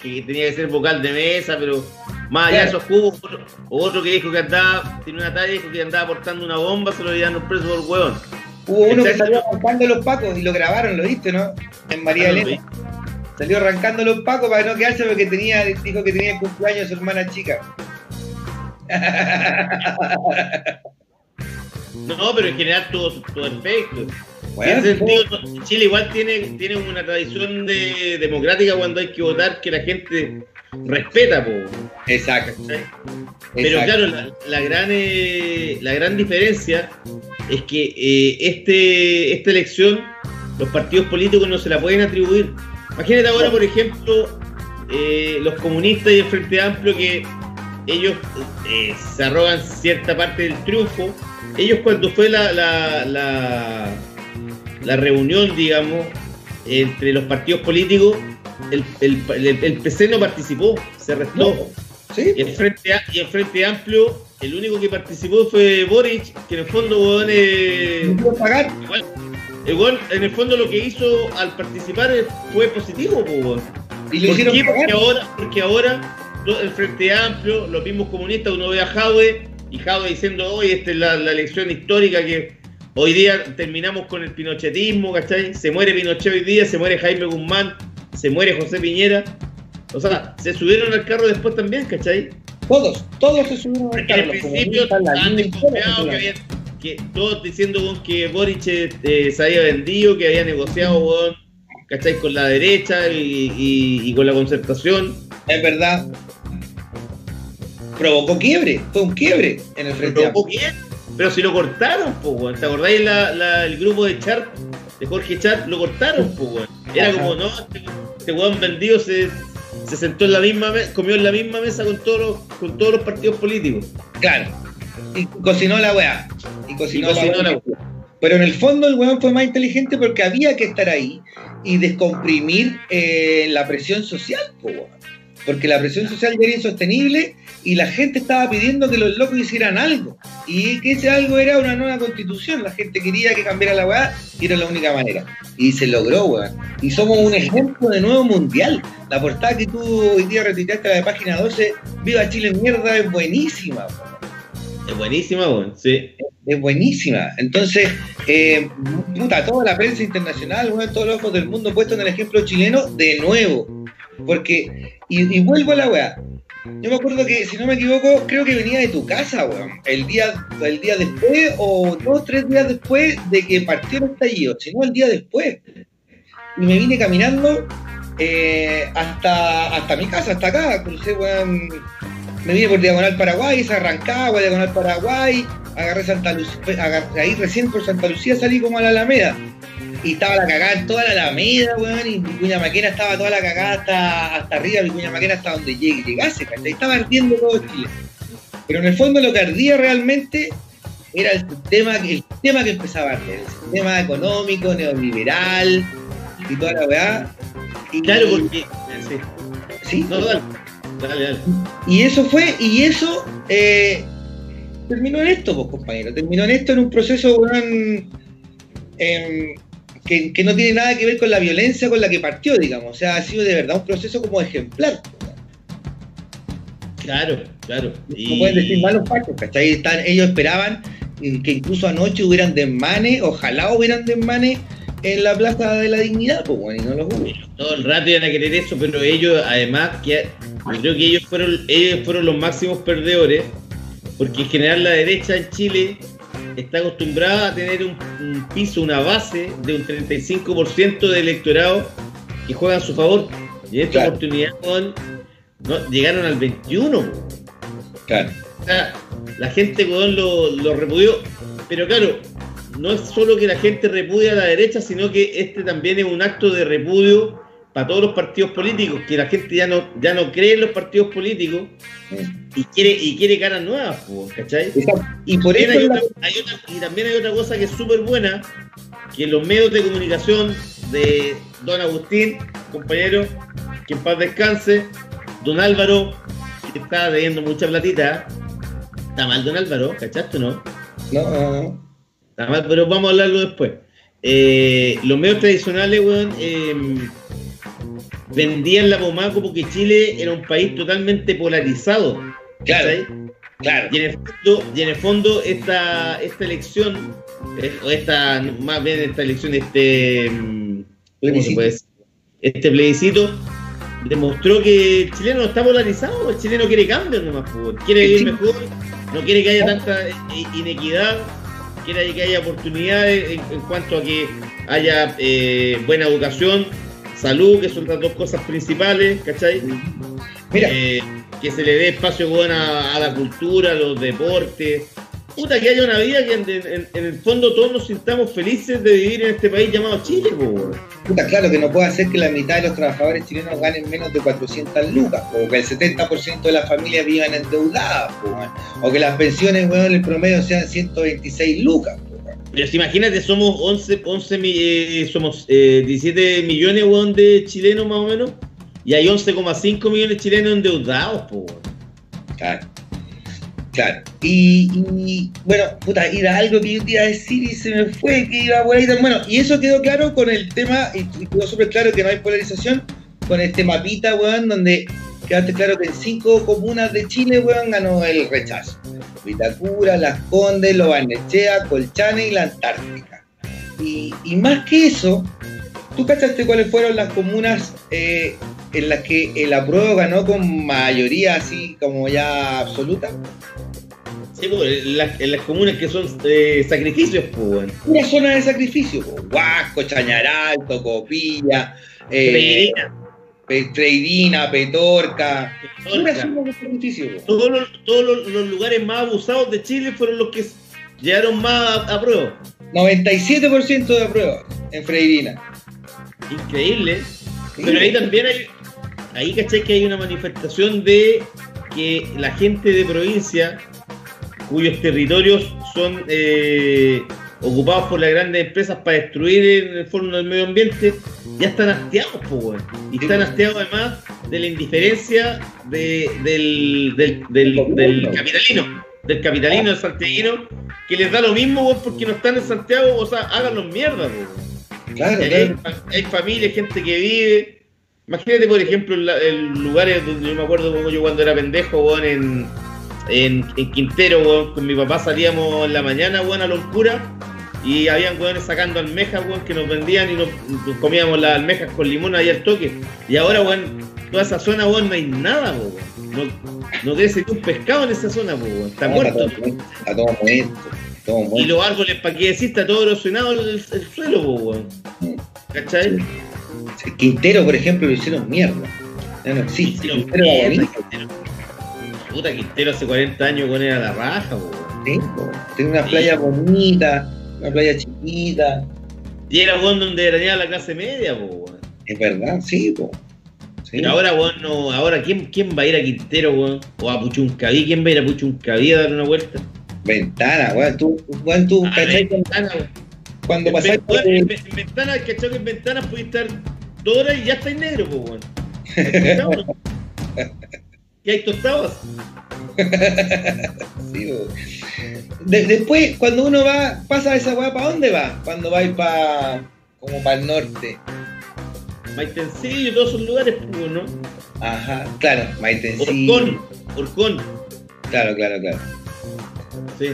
que tenía que ser vocal de mesa, pero más allá de esos jugos, otro, otro que dijo que andaba, tiene una talla, dijo que andaba portando una bomba, se lo llevaron preso por weón. Hubo uno que salió arrancando los pacos y lo grabaron, lo viste, ¿no? En María Ah, Elena. Salió arrancando los pacos para no quedarse porque tenía, dijo que tenía el cumpleaños de su hermana chica. No, pero en general todo, todo efecto. Bueno, en ese sentido, Chile igual tiene, tiene una tradición de, democrática cuando hay que votar que la gente respeta, po. Exacto. Pero exacto. claro, la, la gran, eh, la gran diferencia es que eh, este, esta elección los partidos políticos no se la pueden atribuir. Imagínate ahora, por ejemplo, eh, los comunistas y el Frente Amplio que ellos eh, se arrogan cierta parte del triunfo. Ellos cuando fue la, la, la, la reunión, digamos, entre los partidos políticos, el, el, el- el PC no participó, se restó. Sí, Y el, Frente, y el Frente Amplio, el único que participó fue Boric, que en el fondo, weón, eh, no puedo pagar. igual, en el fondo lo que hizo al participar fue positivo, po, weón. Y lo ¿Por hicieron qué? Porque ahora, porque ahora el Frente Amplio, los mismos comunistas, uno ve a Jadwe y Jadwe diciendo, hoy esta es la, la elección histórica que hoy día terminamos con el pinochetismo, ¿cachai? Se muere Pinochet hoy día, se muere Jaime Guzmán, se muere José Piñera. O sea, se subieron al carro después también, ¿cachai? Todos, todos se subieron al en el carro. los principio estaban desconfiados que habían, que todos diciendo que Boric eh, se había vendido, que había negociado, weón, ¿cachai? Con la derecha y, y- y con la concertación. Es verdad. Provocó quiebre, fue un quiebre en el Frente Pero, si lo cortaron, weón. ¿Te acordáis la, la- el grupo de Chart, de Jorge Chart? Lo cortaron. Era Ajá. como, no, este, weón vendido se, se sentó en la misma mesa, comió en la misma mesa con todos los, con todos los partidos políticos. Claro. Y cocinó la weá. Y cocinó, Y cocinó la la weá. Pero en el fondo el weón fue más inteligente porque había que estar ahí y descomprimir eh, la presión social, po, weón. Porque la presión social ya era insostenible y la gente estaba pidiendo que los locos hicieran algo. Y que ese algo era una nueva constitución. La gente quería que cambiara la weá y era la única manera. Y se logró, weón. Y somos un ejemplo de nuevo mundial. La portada que tú hoy día retuiteaste la de página 12, Viva Chile mierda, es buenísima, weón. Es buenísima, weón, sí. es buenísima. Entonces, eh, puta, toda la prensa internacional, bueno, todos los ojos del mundo puestos en el ejemplo chileno de nuevo. Porque, y, vuelvo a la weá. Yo me acuerdo que, si no me equivoco, creo que venía de tu casa, weón. El día, el día después, o dos, tres días después de que partió el estallido, sino el día después. Y me vine caminando eh, hasta, hasta mi casa, hasta acá. Crucé, weón, me vine por Diagonal Paraguay, se arrancaba, Diagonal Paraguay, agarré Santa Lucía, ahí recién por Santa Lucía salí como a la Alameda. Y estaba la cagada en toda la Alameda, weón, y Vicuña Maquena estaba toda la cagada hasta, hasta arriba, Vicuña Maquena hasta donde llegue, llegase, ¿cachai? Estaba ardiendo todo Chile. Pero en el fondo lo que ardía realmente era el sistema, el sistema que empezaba a arder, el sistema económico, neoliberal y toda la weá. Y, Claro, porque. sí. Sí, No, dale, dale, dale. y eso fue, y eso eh, terminó en esto, pues, compañero. Terminó en esto en un proceso weón, que, que no tiene nada que ver con la violencia con la que partió, digamos. O sea, ha sido de verdad un proceso como ejemplar. Claro, claro. No pueden decir malos pactos, ¿cachai? Están, ellos esperaban que incluso anoche hubieran desmanes, ojalá hubieran desmanes en la Plaza de la Dignidad, pues, bueno, y no los hubo. Todo el rato iban a querer eso, pero ellos, además, que yo creo que ellos fueron, ellos fueron los máximos perdedores, porque en general la derecha en Chile está acostumbrada a tener un, un piso, una base de un 35% de electorado que juega a su favor. Y en esta Claro. oportunidad, no, llegaron al 21. weón. Claro. O sea, la gente lo, lo repudió. Pero claro, no es solo que la gente repudia a la derecha, sino que este también es un acto de repudio para todos los partidos políticos, que la gente ya no, ya no cree en los partidos políticos y quiere, y quiere caras nuevas, ¿cachai? Y por También eso hay otra- hay otra- y también hay otra cosa que es súper buena, que los medios de comunicación de Don Agustín, compañero, que en paz descanse, Don Álvaro, que está debiendo mucha platita, está mal Don Álvaro, ¿cachaste o no? No, no, no. Está mal, pero vamos a hablarlo después. Eh, los medios tradicionales, weón, eh, vendían la pomada como que Chile era un país totalmente polarizado. Claro, claro. Y en el fondo, y en el fondo esta, esta elección, eh, o esta, más bien esta elección, este, mm, ¿cómo se Plebiscito. puede decir? Este plebiscito demostró que el chileno no está polarizado, el chileno quiere cambios nomás, quiere vivir mejor, no quiere que haya tanta inequidad, quiere que haya oportunidades en, en cuanto a que haya eh, buena educación, salud, que son las dos cosas principales, ¿cachai? Mira, Eh, que se le dé espacio bueno, a, a la cultura, a los deportes. Puta, que haya una vida que en, en- en el fondo todos nos sintamos felices de vivir en este país llamado Chile, po, puta, claro que no puede hacer que la mitad de los trabajadores chilenos ganen menos de 400 lucas, o que el 70% de las familias vivan endeudadas, po, o que las pensiones, weón, el promedio sean 126 lucas. po. Pero imagínate, somos 11, 11 mi- eh, somos eh, 17 millones weón, de chilenos más o menos, y hay 11,5 millones de chilenos endeudados, po. Claro. Claro. Y, bueno, puta, era algo que yo te iba a decir y se me fue, que iba por ahí. Bueno, y eso quedó claro con el tema, y, y quedó súper claro que no hay polarización, con este mapita, weón, donde quedaste claro que en cinco comunas de Chile, weón, ganó el rechazo. Vitacura, Las Condes, Lobarnechea, Colchane y la Antártica. Y, y más que eso, ¿tú cachaste cuáles fueron las comunas eh, en las que el apruebo ganó con mayoría así como ya absoluta? Sí, po, en, las, en las comunas que son eh, sacrificios, weón. Una zona de sacrificio, po. Huasco, Chañaral, Tocopilla, eh, Freirina, Petorca. Petorca. todos los, todos los, los lugares más abusados de Chile fueron los que llegaron más a, a prueba. 97% de apruebo en Freirina. Increíble. Pero ahí también hay, ahí caché que hay una manifestación de que la gente de provincia, cuyos territorios son eh, ocupados por las grandes empresas para destruir en el fondo del medio ambiente, ya están hastiados, weón. Y están hastiados además de la indiferencia de- del, del, del- del capitalino, del capitalino, del santiaguino, que les da lo mismo, weón, porque no están en Santiago, o sea, háganlos mierda, weón. Claro, Y claro. Hay, hay familias, gente que vive. Imagínate, por ejemplo, en, la- en lugares donde yo me acuerdo como yo cuando era pendejo, weón, en, en, en Quintero, weón, con mi papá salíamos en la mañana, weón, a la locura. Y habían weones sacando almejas, weón, que nos vendían y nos, nos comíamos las almejas con limón ahí al toque. Y ahora, weón, toda esa zona, weón, no hay nada, weón. No, no crece ni un pescado en esa zona, weón. Está No, muerto. Está todo. Está todo muerto. Todo Y los árboles, para qué decir, está todo erosionado el, el suelo, weón. ¿Cachai? Sí, Quintero, por ejemplo, lo hicieron mierda. Ya no existe. Quintero era mierda. Quintero. Puta, Quintero hace 40 años con era la raja, po. Sí. Tiene una playa bonita, una playa chiquita. Y era weón donde arañaba la clase media, po. weón. Es verdad, sí, po. Sí. Pero ahora, weón, no. Ahora, ¿quién, ¿quién va a ir a Quintero, weón? O a Puchuncaví, ¿quién va a ir a Puchuncaví a dar una vuelta? Ventana, weón. Tú, weón, tú, Ah, ventana, weón. Cuando En, pasáis por en, ventana, ¿cachai? que En ventana puede estar dos horas y ya estáis negro, po, weón. ¿Qué hay tostados? Sí. De- después, cuando uno va, pasa esa weá, ¿para dónde va? Cuando vais para como para el norte. Maitencillo, todos esos lugares, po, ¿no? Ajá, claro, Maitencillo. Orcón, Orcón, Claro, claro, claro. sí.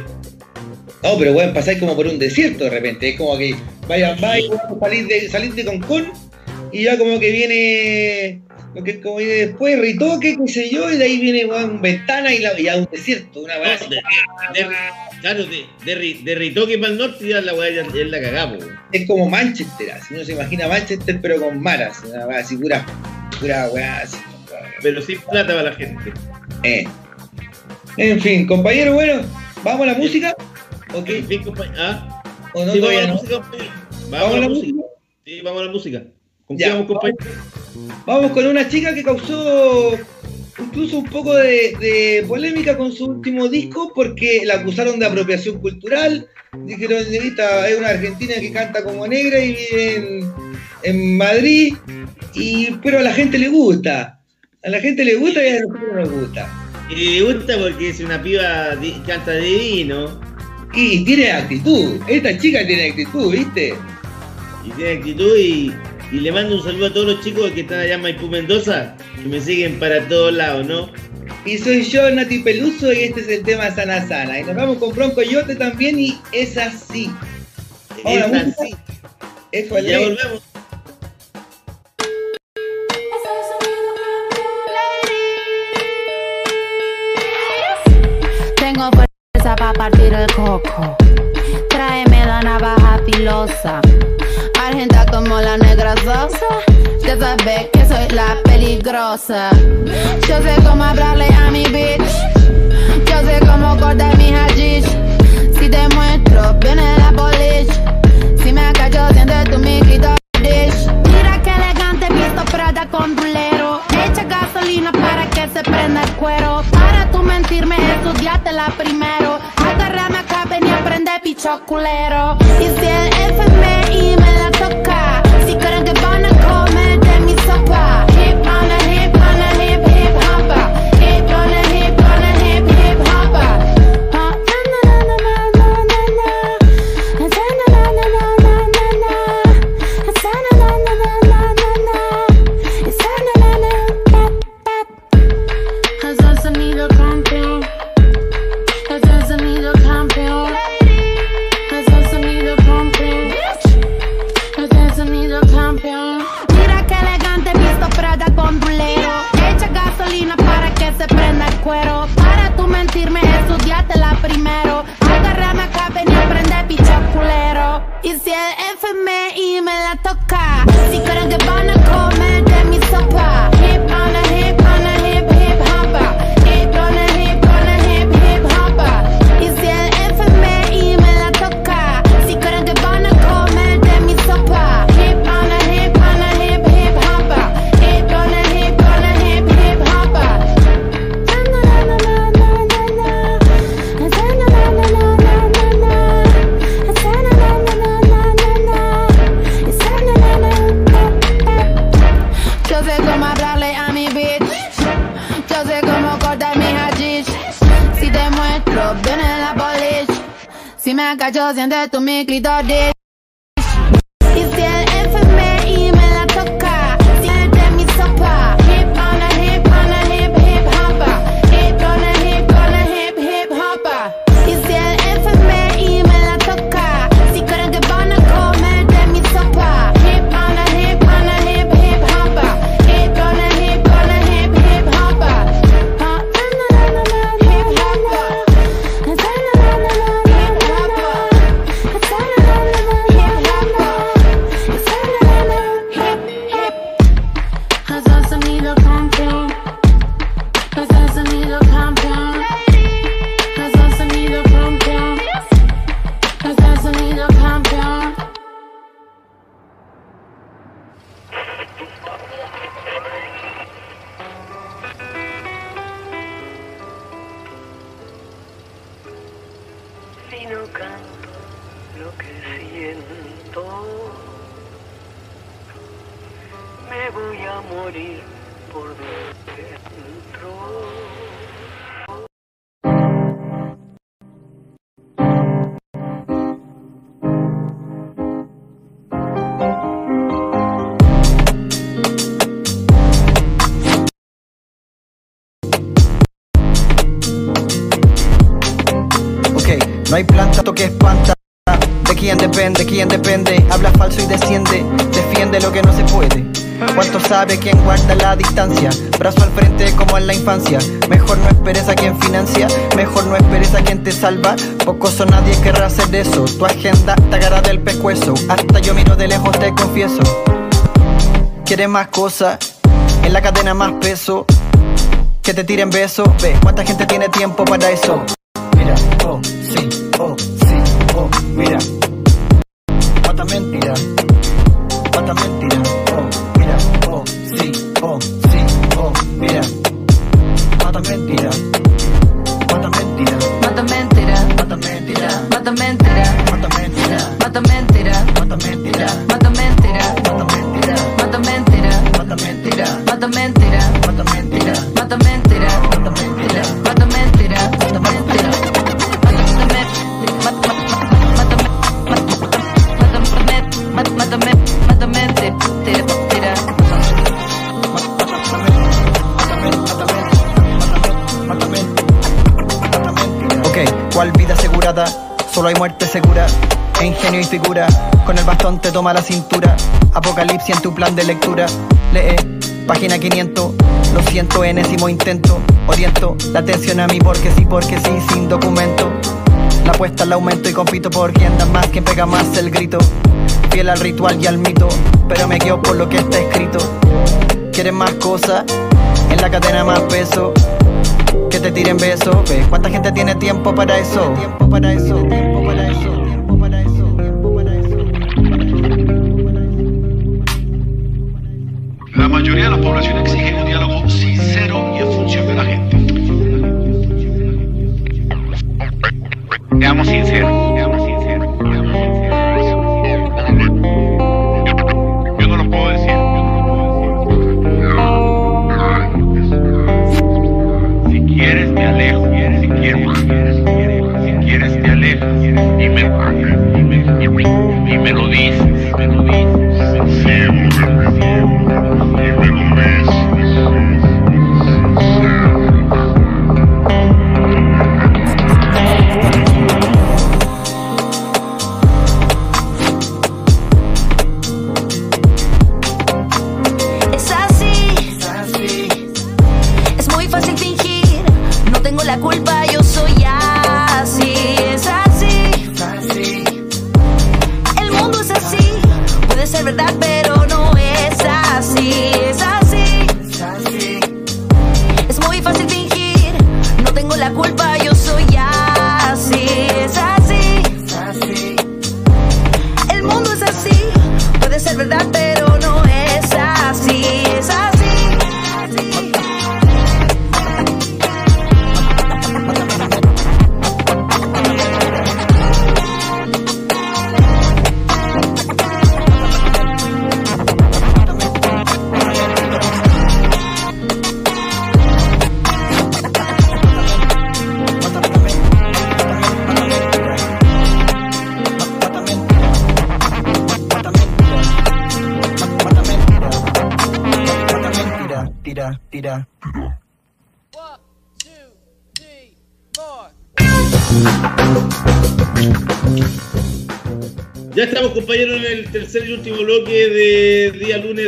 No, pero weón, pasáis como por un desierto de repente. Es como que vaya, vaya, salís de, salís de Concón y ya como que viene Porque es como y después ritoque, qué sé yo, y de ahí viene weón, ventana y, la, y a un desierto, una weá así. De- de- claro, de, de, Ri- de Ritoque para el norte ya la weá ya, la cagamos. Es como Manchester, así uno se imagina Manchester pero con maras, una weá así pura, pura weá así. Pero sin plata para la gente. Eh. En fin, compañero, bueno, ¿vamos a la música? ¿Ok? En fin, ¿Ah? ¿O no Sí, vamos a la no? música, compañero. ¿Vamos a la música? Sí, vamos a la música. ¿Con Ya, qué vamos, compañero? Vamos con una chica que causó incluso un poco de, de polémica con su último disco porque la acusaron de apropiación cultural. Dijeron, "Negrita, es una argentina que canta como negra y vive en, en Madrid, y, pero a la gente le gusta. A la gente le gusta y a nosotros no nos gusta. Y le gusta porque es una piba di- canta divino Y tiene actitud. Esta chica tiene actitud, ¿viste? y tiene actitud y, y le mando un saludo a todos los chicos que están allá en Maipú Mendoza, que me siguen para todos lados, ¿no? Y soy yo, Nati Peluso, y este es el tema Sana Sana. Y nos vamos con Bronco Yote también, y es así. Vamos a la Es así. Eso, Ya volvemos. Tengo fuerza para partir el coco. Tráeme la navaja filosa. Argenta como la negra sosa. Ya sabes que soy la peligrosa. Yo sé cómo hablarle a mi bitch. Yo sé cómo cortar mi hashish. Si te muestro, viene la polish. Si me callo, siente tu mi clitoris. Mira que elegante, visto Prada con rulero. Echa gasolina para que se prenda el cuero. Para tú mentirme, estudiátela primero. Agárrame acá, ven y aprende picho culero. Y si el FMI me Mejor no esperes a quien financia, mejor no esperes a quien te salva. Pocos o nadie querrá hacer eso. Tu agenda te agarra del pescuezo. Hasta yo miro de lejos, te confieso. ¿Quieres más cosas? En la cadena más peso. Que te tiren besos. Ve, ¿cuánta gente tiene tiempo para eso? Con el bastón te toma la cintura. Apocalipsis en tu plan de lectura. Lee, página 500. Lo siento, enésimo intento. Oriento la atención a mí porque sí, porque sí, sin documento. La apuesta al aumento y compito por quien da más, quien pega más el grito. Fiel al ritual y al mito, pero me quedo por lo que está escrito. ¿Quieres más cosas? En la cadena más peso que te tiren besos. ¿Ves cuánta gente tiene tiempo para eso? Tiempo para eso, tiempo para eso,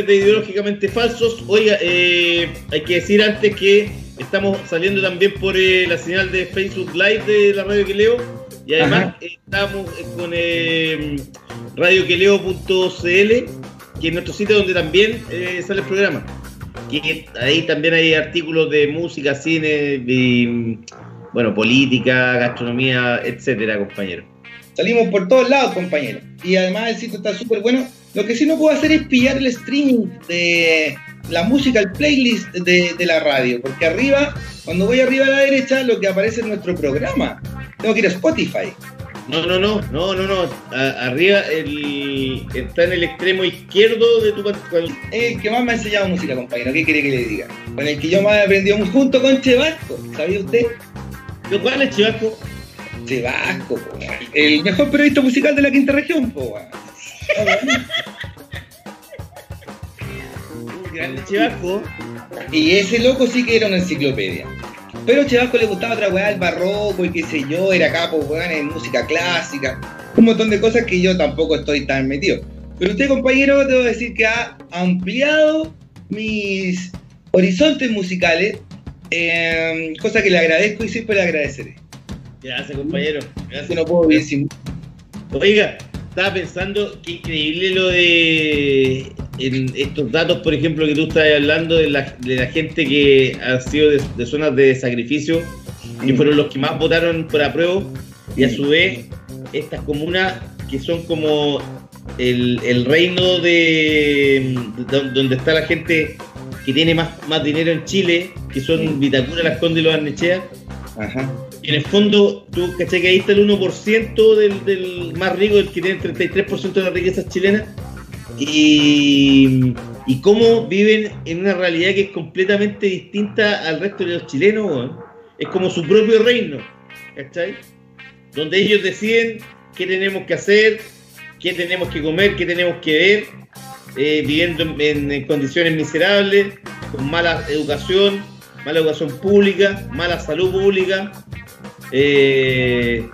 de Ideológicamente Falsos. Oiga, eh, hay que decir antes que estamos saliendo también por eh, la señal de Facebook Live de la Radio que leo. Y además Ajá. estamos eh, con radioqueleo.cl, que es nuestro sitio donde también sale el programa. Que ahí también hay artículos de música, cine, y, bueno, política, gastronomía, etcétera, compañeros. Salimos por todos lados, compañero. Y además el sitio está súper bueno. Lo que sí no puedo hacer es pillar el streaming de la música, el playlist de, de la radio. Porque arriba, cuando voy arriba a la derecha, lo que aparece es nuestro programa. Tengo que ir a Spotify. No, no, no, no, no, no. A- arriba el, está en el extremo izquierdo de tu pantalla. Es el que más me ha enseñado música, compañero. ¿Qué quiere que le diga? Con el que yo más he aprendido junto con Chevasco. ¿Sabía usted? ¿Cuál es Chivasco? Chevasco, po, weón. el mejor periodista musical de la quinta región, po, grande Chivasco. Y ese loco sí que era una enciclopedia. Pero Chevasco le gustaba otra weá, el barroco y qué sé yo, era capo, weón, en música clásica. Un montón de cosas que yo tampoco estoy tan metido. Pero usted, compañero, debo decir que ha ampliado mis horizontes musicales, eh, cosa que le agradezco y siempre le agradeceré. Gracias, compañero. Que Gracias. no puedo vivir sin. Oiga, estaba pensando qué increíble lo de en estos datos, por ejemplo, que tú estás hablando de la, de la gente que ha sido de, de zonas de sacrificio, que fueron los que más votaron por apruebo, y a su vez estas comunas que son como el, el reino de, de donde está la gente que tiene más, más dinero en Chile, que son Vitacura, Las Condes y Los Arnechea, Ajá. en el fondo, tú caché que ahí está el 1% del, del más rico, el que tiene el 33% de las riquezas chilenas, y, y cómo viven en una realidad que es completamente distinta al resto de los chilenos, weón. es como su propio reino, ¿cachai? Donde ellos deciden qué tenemos que hacer, qué tenemos que comer, qué tenemos que ver, eh, viviendo en, en- en condiciones miserables, con mala educación, mala educación pública, mala salud pública. Eh,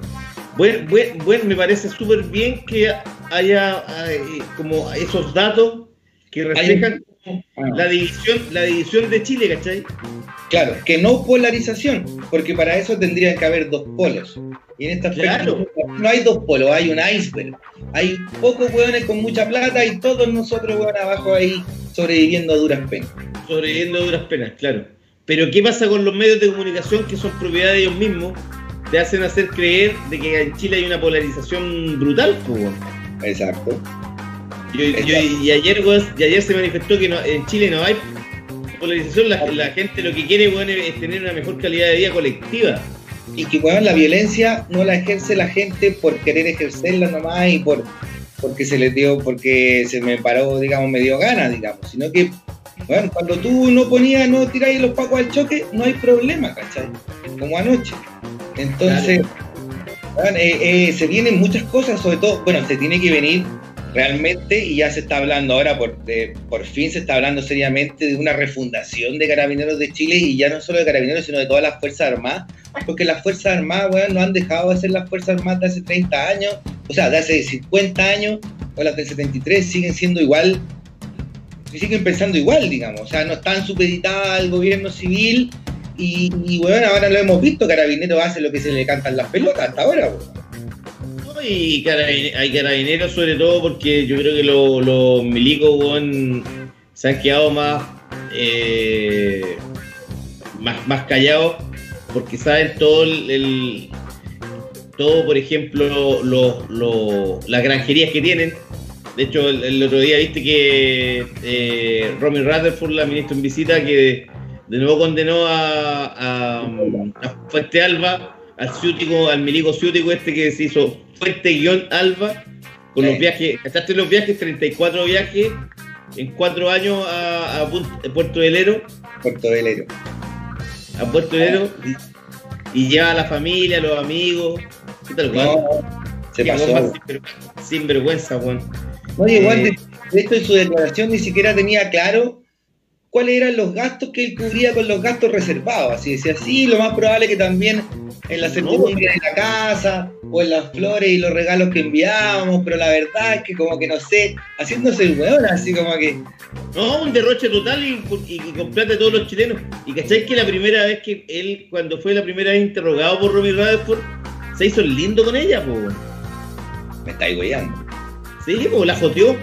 buen- buen- buen- me parece súper bien que haya eh, como esos datos que reflejan como Ah. la división, la división de Chile, ¿cachai? Claro, que no polarización, porque para eso tendrían que haber dos polos. Y en esta Claro. no hay dos polos, hay un iceberg. Hay pocos hueones con mucha plata y todos nosotros hueones abajo ahí sobreviviendo a duras penas. sobreviviendo de duras penas, claro. Pero ¿qué pasa con los medios de comunicación que son propiedad de ellos mismos? Te hacen hacer creer de que en Chile hay una polarización brutal, pues. Exacto. Yo- yo- y, ayer, y ayer se manifestó que no- en Chile no hay polarización, la, la gente lo que quiere es tener una mejor calidad de vida colectiva. Y que weón, la violencia no la ejerce la gente por querer ejercerla nomás y por porque se les dio, porque se me paró, digamos, me dio ganas, digamos, sino que bueno, cuando tú no ponías, no tiráis los pacos al choque, no hay problema, ¿cachai? Como anoche. Entonces, eh, eh, se vienen muchas cosas, sobre todo, bueno, se tiene que venir realmente, y ya se está hablando ahora, por, de- por fin se está hablando seriamente de una refundación de Carabineros de Chile, y ya no solo de Carabineros, sino de todas las Fuerzas Armadas, porque las Fuerzas Armadas, weón, no han dejado de ser las Fuerzas Armadas de hace 30 años, o sea, de hace 50 años, o las del 73, siguen siendo igual, y siguen pensando igual, digamos, o sea, no están supeditadas al gobierno civil, y, y bueno, ahora lo hemos visto, Carabineros hace lo que se le cantan las pelotas hasta ahora, weón. Y hay carabineros sobre todo porque yo creo que lo- los milicos se han quedado más, eh, más, más callados porque saben todo el, el- todo por ejemplo los los- las granjerías que tienen. De hecho el, el otro día viste que eh, Romy Rutherford la ministra en visita que de nuevo condenó a, a, a Fuente Alba al ciútico, al milico ciútico este que se hizo Fuente guion Alba con Sí. los viajes, ¿cachaste los viajes? 34 viajes en 4 años a, a Puerto Velero Puerto Velero. a Puerto Velero y, y lleva a la familia, a los amigos. ¿Qué tal? No, se Qué pasó. más Sinvergüenza, weón. No, y igual Eh, de, esto en su declaración ni siquiera tenía claro cuáles eran los gastos que él cubría con los gastos reservados. Así decía, sí, lo más probable que también en la servidumbre de la casa o en las flores y los regalos que enviábamos, pero la verdad es que como que no sé, haciéndose el weón, así como que No, un derroche total y, y, y con plata de todos los chilenos. Y cacháis que la primera vez que él, cuando fue la primera vez interrogado por Romy Rutherford, se hizo lindo con ella, po, weón. me estáis weyando. Sí, pues la joteó.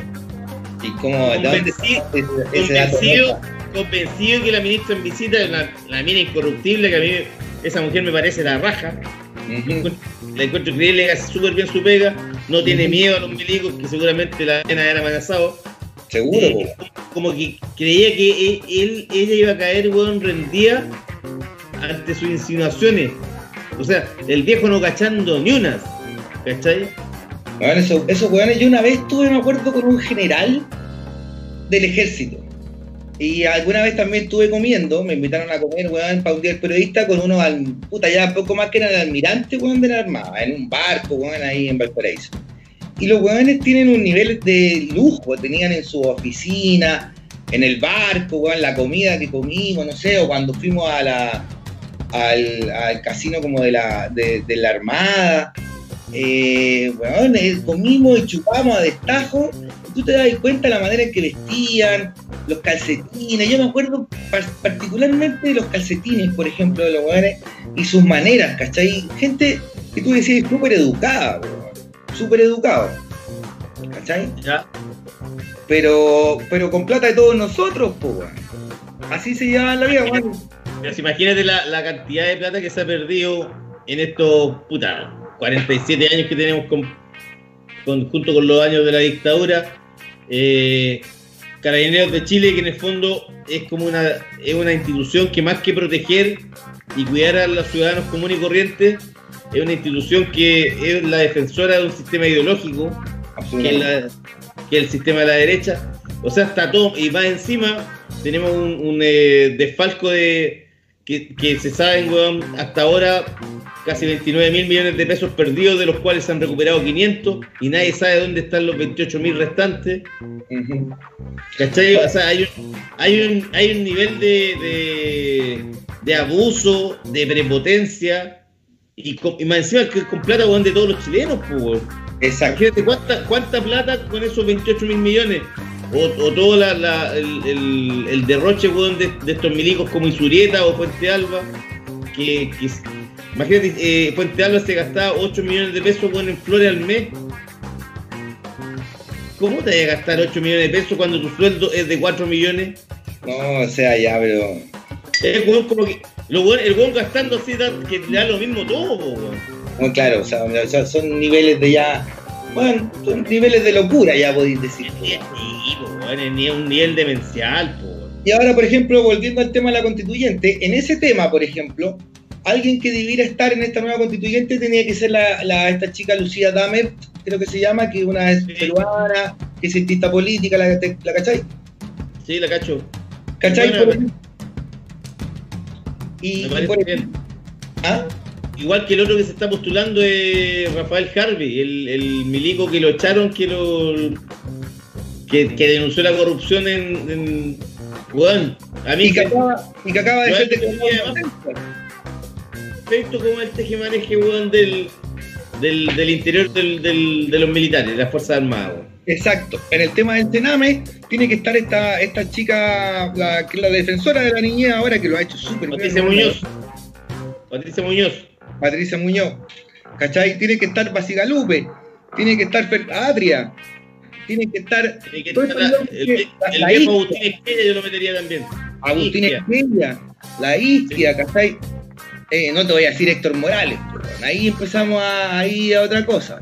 Y como, ¿de dónde Convencido, ese- ese dato? convencido, convencido que la ministra en visita, la, la mina incorruptible, que a mí esa mujer me parece la raja. Ujú. La encuentro increíble, hace súper bien su pega, no tiene miedo a los milicos, que seguramente la van a haber amenazado. Seguro, Eh, como que creía que e- él, ella iba a caer, weón, rendida ante sus insinuaciones. O sea, el viejo no cachando ni unas. ¿Cachai? Bueno, eso- esos weones, yo una vez estuve, me acuerdo, con un general del ejército. Y alguna vez también estuve comiendo, me invitaron a comer, weón, para un día del periodista con unos, al- puta, ya poco más que eran almirante, weón, de la Armada, en un barco, weón, ahí en Valparaíso. Y los weones tienen un nivel de lujo, tenían en su oficina, en el barco, weón, la comida que comimos, no sé, o cuando fuimos a la, al, al casino como de la, de, de la Armada. Eh, weón, eh, comimos y chupamos a destajo tú te das cuenta de la manera en que vestían, los calcetines. Yo me acuerdo par- particularmente de los calcetines, por ejemplo, de los weones y sus maneras, ¿cachai? Gente que tú decías súper educada, súper educado. ¿cachai? Ya. Pero, pero con plata de todos nosotros, pues, weón. Así se llevaban la vida, weón. Pero imagínate la, la cantidad de plata que se ha perdido en estos, puta, 47 años que tenemos con, con- junto con los años de la dictadura. Eh, Carabineros de Chile, que en el fondo es como una, es una institución que más que proteger y cuidar a los ciudadanos comunes y corrientes, es una institución que es la defensora de un sistema ideológico, que es, la- que es el sistema de la derecha. O sea, está todo, y más encima tenemos un, un, eh, desfalco de que, que se saben, weón, hasta ahora casi 29 mil millones de pesos perdidos, de los cuales se han recuperado 500 y nadie sabe dónde están los 28 mil restantes. ¿Cachai? O sea, hay un, hay un, hay un nivel de, de, de abuso, de prepotencia y, con- y más encima que con plata, weón, de todos los chilenos, pues. Exacto. Imagínate cuánta, cuánta plata con esos 28 mil millones. O, o todo la- la- el, el- el derroche weón, de, de estos milicos como Isurieta o Puente Alba. Que, que- imagínate, eh, Puente Alba se gastaba 8 millones de pesos weón, en flores al mes. ¿Cómo te vas a gastar 8 millones de pesos cuando tu sueldo es de 4 millones? No, o sea, ya, pero. Es weón, como que. Lo el weón gastando así da- que le da lo mismo todo, weón. No, claro, o sea, son niveles de ya. Bueno, son niveles de locura, ya podéis decir. Sí, po, weón, es ni- un nivel demencial, po. Y ahora, por ejemplo, volviendo al tema de la constituyente, en ese tema, por ejemplo, alguien que debiera estar en esta nueva constituyente tenía que ser la, la- esta chica Lucía Damer, creo que se llama, que una es peruana, que es cientista política, la, la cachai? Sí, la cacho. ¿Cachai? Por. Y, Me y parece por bien. ¿Ah? Igual que el otro que se está postulando es Rafael Harvey, el, el milico que lo echaron, que lo que, que denunció la corrupción en, en a mí Y que acaba, y que acaba de ser perfecto como el tejemaneje weón del, del, del interior del, del- de los militares, de las Fuerzas Armadas, weón. Exacto. En el tema del Sename tiene que estar esta, esta chica, la, que es la defensora de la niñez ahora, que lo ha hecho súper bien. Patricia Muñoz. Patricia Muñoz. Patricia Muñoz. ¿Cachai? Tiene que estar Basigalupe. Tiene que estar Fer- Adria. Tiene que estar. Tiene que estar el, el viejo Agustín Esquella yo lo metería también. Agustín. Esquella, la Isquia, ¿cachai? Eh, no te voy a decir Héctor Morales. ahí empezamos a, ahí a otra cosa.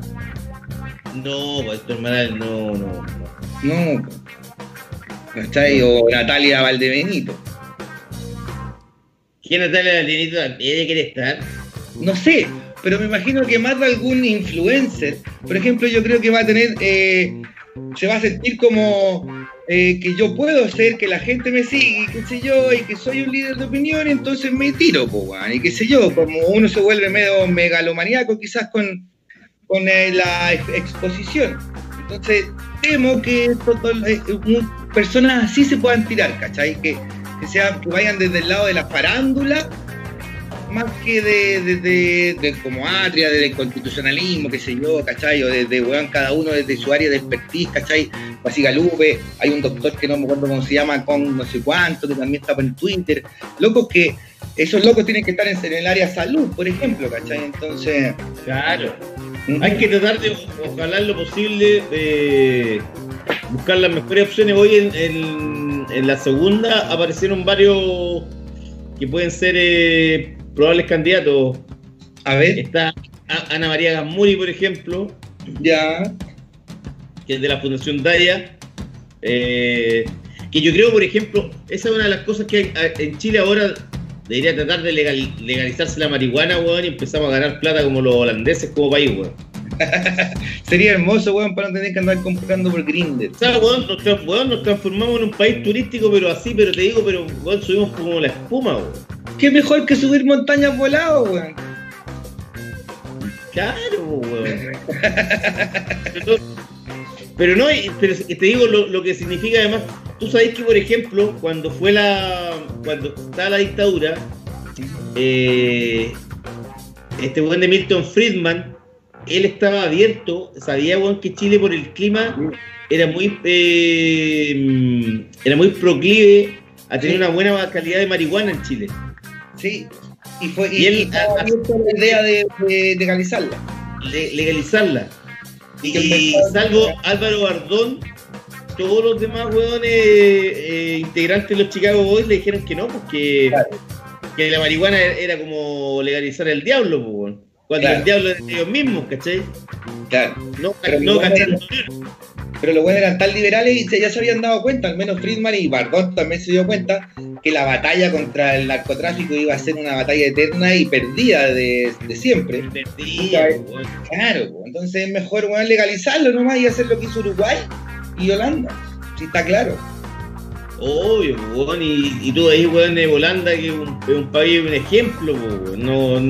No, pues Héctor Morales, no, no, no. No. ¿Cachai? O Natalia Valdebenito. ¿Quién Natalia Valenito también quiere estar? No sé, pero me imagino que más de algún influencer, por ejemplo, yo creo que va a tener, eh, se va a sentir como eh, que yo puedo ser, que la gente me sigue, qué sé yo, y que soy un líder de opinión, entonces me tiro, po, y qué sé yo, como uno se vuelve medio megalomaníaco quizás con, con eh, la ex- exposición. Entonces, temo que personas así se puedan tirar, ¿cachai? Que, que, que vayan desde el lado de la farándula más que de, de, de- de como atria, del constitucionalismo, qué sé yo, ¿cachai? O desde, weón, cada uno desde su área de expertise, ¿cachai? Basigalupe, hay un doctor que no me acuerdo cómo se llama, con no sé cuánto, que también está en Twitter. Locos que, esos locos tienen que estar en, en el área salud, por ejemplo, ¿cachai? Entonces... Claro. Hay que tratar de, ojalá lo posible, de buscar las mejores opciones. Hoy en, en- en la segunda aparecieron varios que pueden ser eh, probables candidatos. A ver. Está Ana María Gamuri, por ejemplo. Ya. Que es de la Fundación Daya. Eh, que yo creo, por ejemplo, esa es una de las cosas que en Chile ahora debería tratar de legal- legalizarse la marihuana, weón, y empezamos a ganar plata como los holandeses como país, weón. Sería hermoso, weón, para no tener que andar comprando por Grindr. O sea, weón, nos, tra- weón, nos transformamos en un país turístico, pero así, pero te digo, pero weón, subimos como la espuma, weón. Qué mejor que subir montañas volados, weón. Claro, weón. pero, pero no, pero te digo lo, lo que significa además. Tú sabes que, por ejemplo, cuando fue la. Cuando estaba la dictadura, eh, este weón de Milton Friedman él estaba abierto, sabía, weón, que Chile por el clima era muy, eh, era muy proclive a tener Sí. una buena calidad de marihuana en Chile. Sí. Y, fue, y, Y él- estaba abierto a la idea de, de legalizarla. le- legalizarla. Y Y salvo Álvaro Bardón, todos los demás weones eh, integrantes de los Chicago Boys le dijeron que no, porque Claro. que la marihuana era como legalizar el diablo, pues. Cuando Claro. el diablo es de ellos mismos, ¿cachai? Claro. No, Pero no Pero los buenos eran tan liberales y se- ya se habían dado cuenta, al menos Friedman y Bardot también se dio cuenta, que la batalla contra el narcotráfico iba a ser una batalla eterna y perdida de, de siempre. Perdía, pues. Claro, pues, entonces es mejor weón, legalizarlo nomás y hacer lo que hizo Uruguay y Holanda. Sí, está claro. Obvio, pues, weón, y, y tú ahí, weón, de Holanda, que es un, un país, un ejemplo, pues, no,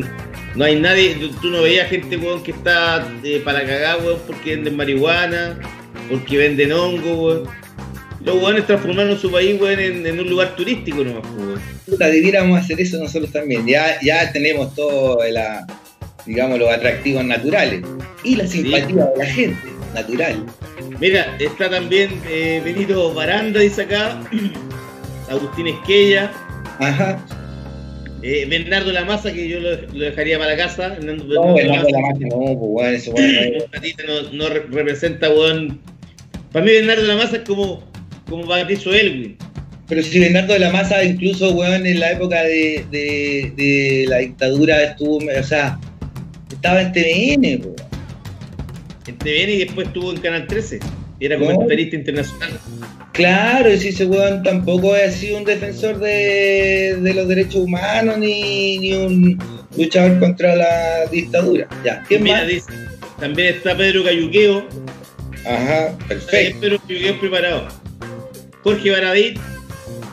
no hay nadie, tú, tú no veías gente, weón, que está eh, para cagar, weón, porque venden marihuana, porque venden hongo, weón. Los weones transformaron su país, weón, en, en un lugar turístico nomás, pues, weón. Puta, debiéramos hacer eso nosotros también. Ya, ya tenemos todo la, digamos, los atractivos naturales y la simpatía de la gente, natural. Mira, está también eh, Benito Baranda, dice acá, Agustín Esquella, Ajá. Eh, Bernardo Lamasa, que yo lo, lo dejaría para la casa. Bernardo- No, Bernardo Lamasa. Lamasa, no, pues weón, eso weón, no no, no representa, weón. Para mí, Bernardo de la Maza es como, como Patricio Elwin. Pero si Bernardo de la Maza, incluso, weón, en la época de, de, de la dictadura estuvo, o sea, estaba en TVN, po. En TVN y después estuvo en Canal 13. Era No. comentarista internacional. Claro, y si ese weón tampoco ha sido un defensor de, de los derechos humanos ni, ni un luchador contra la dictadura. Ya, ¿quién Mira, más? dice, también está Pedro Cayuqueo. Ajá, perfecto. Pedro Cayuqueo preparado. Jorge Baradit.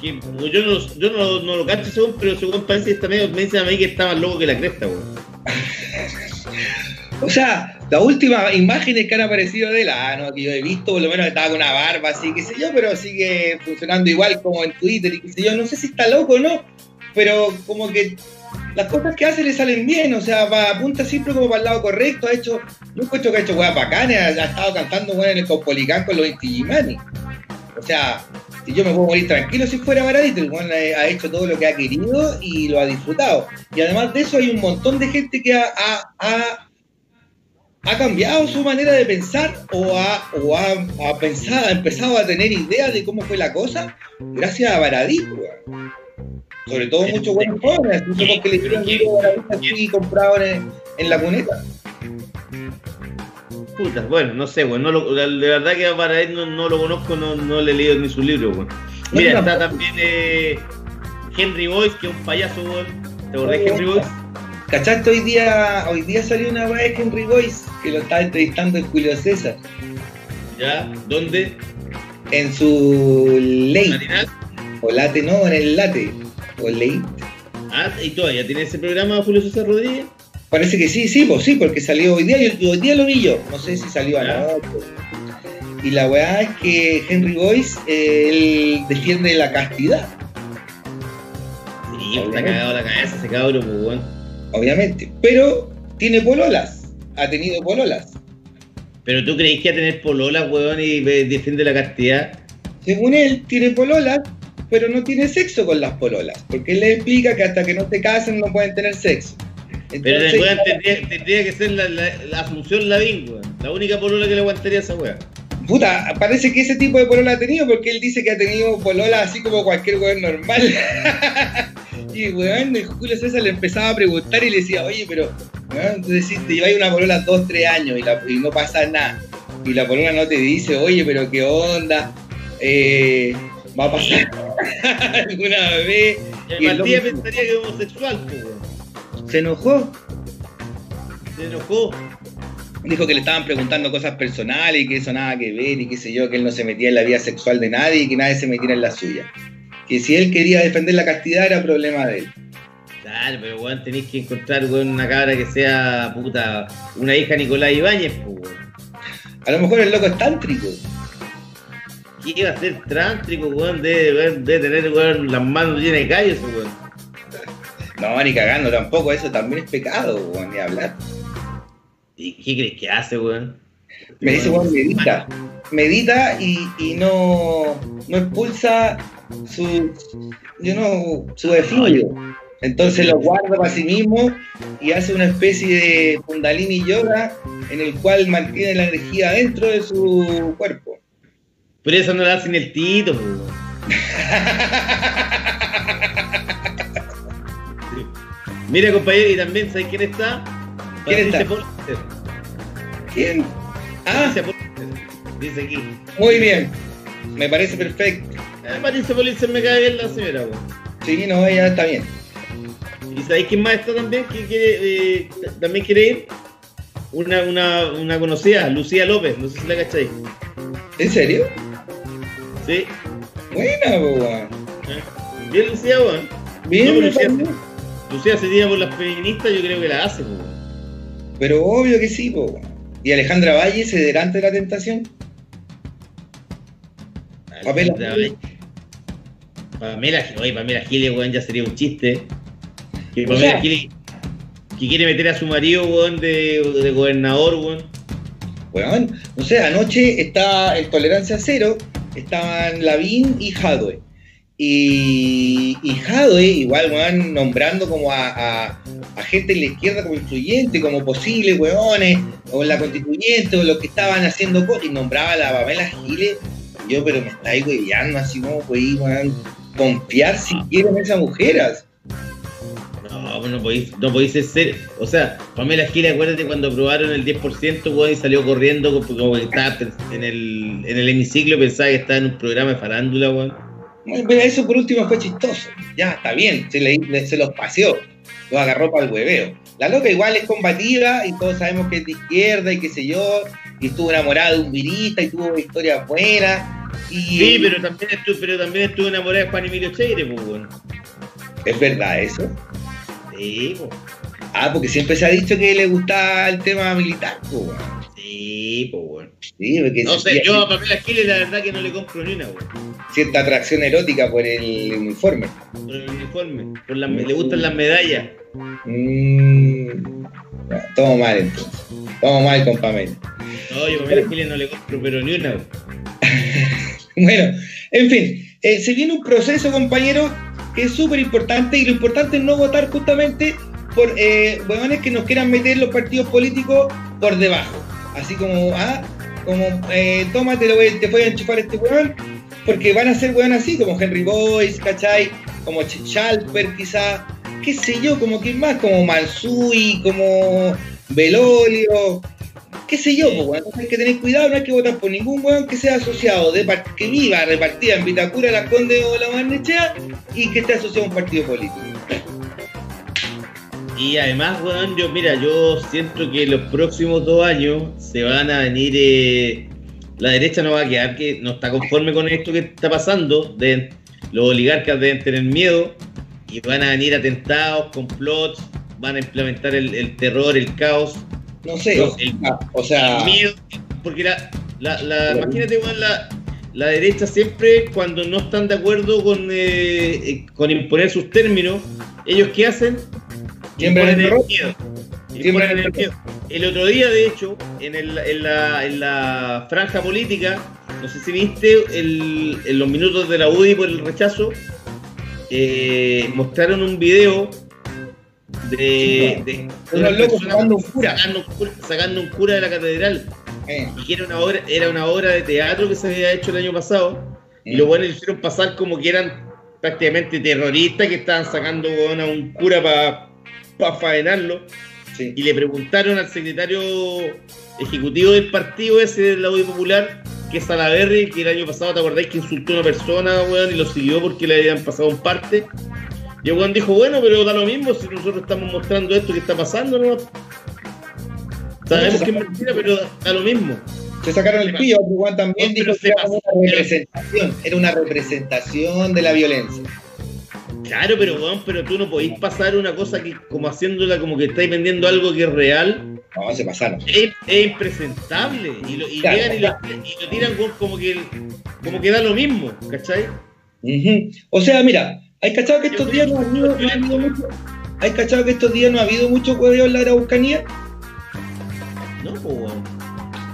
Que yo no, yo no, no lo cacho según, pero según parece que está medio, me dicen a mí que está más loco que la cresta, weón. O sea, las últimas imágenes que han aparecido de él, ah, que yo he visto, por lo menos estaba con una barba así, qué sé yo, pero sigue funcionando igual como en Twitter y qué sé yo. No sé si está loco o no, pero como que las cosas que hace le salen bien, o sea, va, apunta siempre como para el lado correcto, ha hecho, yo encuentro que ha hecho weas bacanas, ha, ha estado cantando weón en el Cospolicán con los Inti Gimani. O sea, si yo me puedo morir tranquilo si fuera Baradito, el weón ha hecho todo lo que ha querido y lo ha disfrutado. Y además de eso hay un montón de gente que ha- ha cambiado su manera de pensar o ha, o ha, ha pensado, ha empezado a tener ideas de cómo fue la cosa gracias a Baradit, weón. Sobre todo muchos buenos jóvenes, incluso porque le hicieron un libro de Baradit así comprado en, en la cuneta. Puta, bueno, no sé, weón. No lo- la- de verdad que para él no, no lo conozco, no, no le he leído ni su libro, weón. Mira, No, está también eh, Henry Boyce, que es un payaso, weón. ¿Te acordás de Henry Boyce? ¿Cachaste? Hoy día, hoy día salió una weá de Henry Boyce que lo estaba entrevistando en Julio César ¿Ya? ¿Dónde? en su. ¿Matinal? O late, no, en el late. O ley. Ah, ¿y todavía tiene ese programa Julio César Rodríguez? Parece que sí, sí, pues sí, porque salió hoy día, y hoy día lo vi yo, no sé si salió Ya. anoche. Y la weá es que Henry Boyce, eh, él defiende la castidad, Sí, está cagado la cabeza ese cabrón, pues, weón. Obviamente, pero tiene pololas, ha tenido pololas. Pero tú creís que a tener polola, weón, y defiende la castidad. Según él, tiene pololas, pero no tiene sexo con las pololas, porque él le explica que hasta que no se casen no pueden tener sexo. Pero weón, tendría, tendría que ser la, la, la Asunción Lavín, weón. La única polola que le aguantaría a esa weón. Puta, parece que ese tipo de polola ha tenido porque él dice que ha tenido polola así como cualquier weón normal. y weón, el Julio César le empezaba a preguntar y le decía, oye, pero weón, si te lleváis una polola dos, tres años y, la- y no pasa nada, y la polola no te dice, oye, pero qué onda, Eh, va a pasar alguna vez. Y el loco pensaría que es homosexual, pues, weón. se enojó, Se enojó. dijo que le estaban preguntando cosas personales y que eso nada que ver y qué sé yo, que él no se metía en la vida sexual de nadie y que nadie se metiera en la suya. Que si él quería defender la castidad era problema de él. Claro, pero weón, tenéis que encontrar, weón, una cabra que sea, puta, una hija de Nicolás Ibáñez, pues, weón. A lo mejor el loco es tántrico. ¿Qué iba a ser trántrico, weón? Debe, debe tener, weón, las manos llenas de callos, weón. No, ni cagando tampoco, eso también es pecado, weón, ni hablar. ¿Y qué crees que hace, weón? Me dice, weón, medita. Medita y, y no, no expulsa su, you know, su efluvio. Entonces lo guarda para sí mismo y hace una especie de kundalini yoga en el cual mantiene la energía dentro de su cuerpo. Pero eso no lo hace ni el Tito. Mira, compañero, y también, ¿sabes quién está? ¿Quién está? ¿Quién? Ah. Dice aquí. muy bien. Me parece perfecto. Patricia Polster me cae bien la señora, weón. Sí, no, ella está bien. ¿Y sabéis quién más está también? que quiere, eh, también quiere ir? Una, una, una conocida, Lucía López, no sé si la cacháis. ¿En serio? Sí. Buena, weón. ¿Eh? Bien, Lucía, weón. Bien, No, Lucía. Lucía se tira por las feministas, yo creo que la hace, weón. Pero obvio que sí, po. ¿Y Alejandra Valle se delante de la tentación? Valle. Pamela, oye, Pamela Giles, weón, ya sería un chiste. Que O Pamela sea- Giles, que quiere meter a su marido, weón, de, de gobernador, weón. Weón, no sé, anoche está el Tolerancia Cero, estaban Lavín y Jadwe. Y, y Jadwe, igual, weón, nombrando como a, a- a gente en la izquierda como influyente, como posibles, weones, o la constituyente, o los que estaban haciendo cosas, y nombraba a la Pamela Giles. Yo, pero me estáis hueveando, así como, pues, weón, confiar si quieren esas mujeres. No, no podéis, no podéis ser. O sea, Pamela Giles, acuérdate cuando aprobaron el 10%, weón, y salió corriendo como que estaba en el, en el hemiciclo, pensaba que estaba en un programa de farándula, weón. Bueno, Pero eso por último fue chistoso. Ya, está bien, se, le- le- se los paseó, los agarró para el hueveo. La loca igual es combativa y todos sabemos que es de izquierda y qué sé yo, y estuvo enamorada de un virista y tuvo historias buenas. Y Sí, pero también estuvo, pero también estuvo enamorada de Juan Emilio Cheire, pues, weón. ¿Es verdad eso? Sí, pues. Ah, porque siempre se ha dicho que le gustaba el tema militar, pues, weón. Sí, pues, weón. Sí, porque No sé, yo a Pamela Giles la verdad que no le compro ni una, weón. cierta atracción erótica por el uniforme. Por el uniforme. Por las- le gustan las medallas. Mm, no, todo mal entonces. Todo mal con Pamela. No, yo a Pamela Giles no le compro, pero ni una, weón. Bueno, en fin, eh, se viene un proceso, compañero, que es súper importante y lo importante es no votar justamente por eh, huevones que nos quieran meter los partidos políticos por debajo. Así como, ah, como, eh, toma, te, voy, a enchufar este huevón, porque van a ser huevón así, como Henry Boyce, ¿cachai? Como Ch- Schalper, quizá, qué sé yo, como quién más, como Mansui, como Belolio, qué sé yo, pues. Entonces hay que tener cuidado, no hay que votar por ningún weón que sea asociado, de par- que viva repartida en Vitacura, Las Condes o La Barnechea y que esté asociado a un partido político. Y además, weón, yo, mira, yo siento que los próximos dos años se van a venir. eh, la derecha no va a quedar, que no está conforme con esto que está pasando. deben- los oligarcas deben tener miedo y van a venir atentados, complots, van a implementar el, el terror, el caos, No sé, No, el- o sea, el miedo. Porque la, la, la- imagínate, la, la derecha siempre, cuando no están de acuerdo con, eh, eh, con imponer sus términos, ellos qué hacen? Imponen el miedo. Imponen el miedo. El otro día, de hecho, en, el- en la, en la franja política, no sé si viste el- en los minutos de la UDI por el rechazo, eh, mostraron un video de, de Unos una locos sacando un cura. Sacando, un cura- sacando un cura de la catedral. eh, Y que era una obra, era una obra de teatro que se había hecho el año pasado. Y Mm. los buenos le hicieron pasar como que eran prácticamente terroristas que estaban sacando a un cura para faenarlo. sí. Y le preguntaron al secretario ejecutivo del partido ese de la UDI Popular, que es Salaverri, que el año pasado, ¿te acordáis que insultó a una persona, weón, y lo siguió porque le habían pasado un parte? Y weón dijo, bueno, pero da lo mismo si nosotros estamos mostrando esto que está pasando, ¿no? Sabemos que es mentira, pero da, lo mismo. Se sacaron el porque Juan también No, dijo que era una representación, era una representación de la violencia. Claro, pero weón, pero tú no podéis pasar una cosa que como haciéndola como que estáis vendiendo algo que es real. No, se pasaron. Es, es impresentable. Y, lo, y Claro, llegan y lo, y lo tiran como que como que da lo mismo, ¿cachai? O sea, mira, hay cachado que estos días no ha habido, no ha habido mucho. Hay cachado que estos días no ha habido mucho hueveo en la Araucanía. No, pues.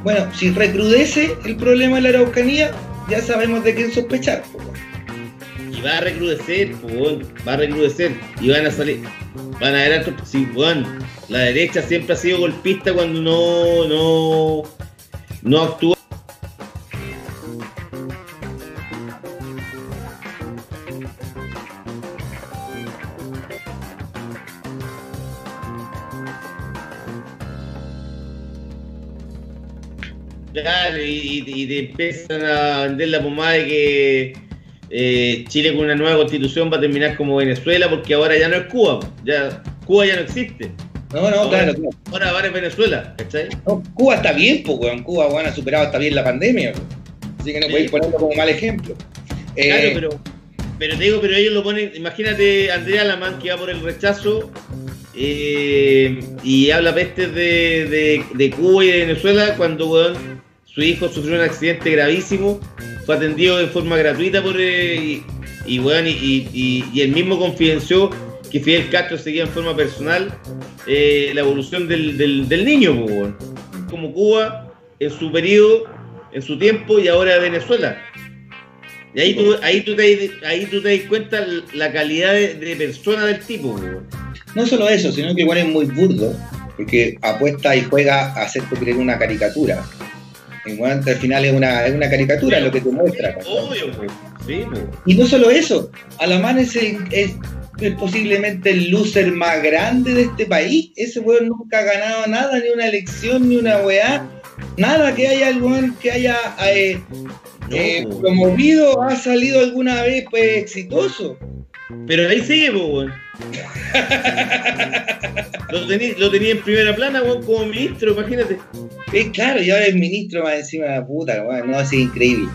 Bueno, si recrudece el problema de la Araucanía, ya sabemos de quién sospechar. weón. Y va a recrudecer, pues. Va a recrudecer. Y van a salir. Van a ver otros. Sí, weón. La derecha siempre ha sido golpista cuando no. No. No actúa. Claro, y, y te empiezan a vender la pomada de que eh, Chile con una nueva constitución va a terminar como Venezuela porque ahora ya no es Cuba, ya Cuba ya no existe. No, no, Ahora- claro, claro. Ahora ahora es Venezuela, ¿cachai? No, Cuba está bien, pues, weón. Cuba, weón, ha superado hasta bien la pandemia. weón. Así que no Sí. podéis ponerlo como mal ejemplo. Eh, Claro, pero, pero te digo, pero ellos lo ponen, imagínate Andrea Lamán que va por el rechazo eh, y habla pestes de, de, de Cuba y de Venezuela cuando weón, su hijo sufrió un accidente gravísimo, fue atendido de forma gratuita por eh, y, y, weón, y, y- él mismo confidenció que Fidel Castro seguía en forma personal eh, la evolución del, del, niño, como Cuba en su periodo, en su tiempo y ahora Venezuela. Y ahí tú, ahí tú, te, ahí tú te das cuenta la calidad de, de persona del tipo. No solo eso, sino que igual es muy burdo, porque apuesta y juega a hacerte creer una caricatura. Y bueno, al final es una, es una caricatura lo que te muestra. Obvio, po. sí, po. Y no solo eso, Alamán es, el- es, es posiblemente el loser más grande de este país. Ese weón nunca ha ganado nada, ni una elección, ni una weá. Nada que haya weón, que haya eh, eh, po. promovido, ha salido alguna vez pues, exitoso. Pero ahí sigue, po, weón. lo, tenía, lo tenía en primera plana, weón, como ministro, imagínate. Eh, claro, y ahora es ministro más encima de la puta, weón, no, así increíble.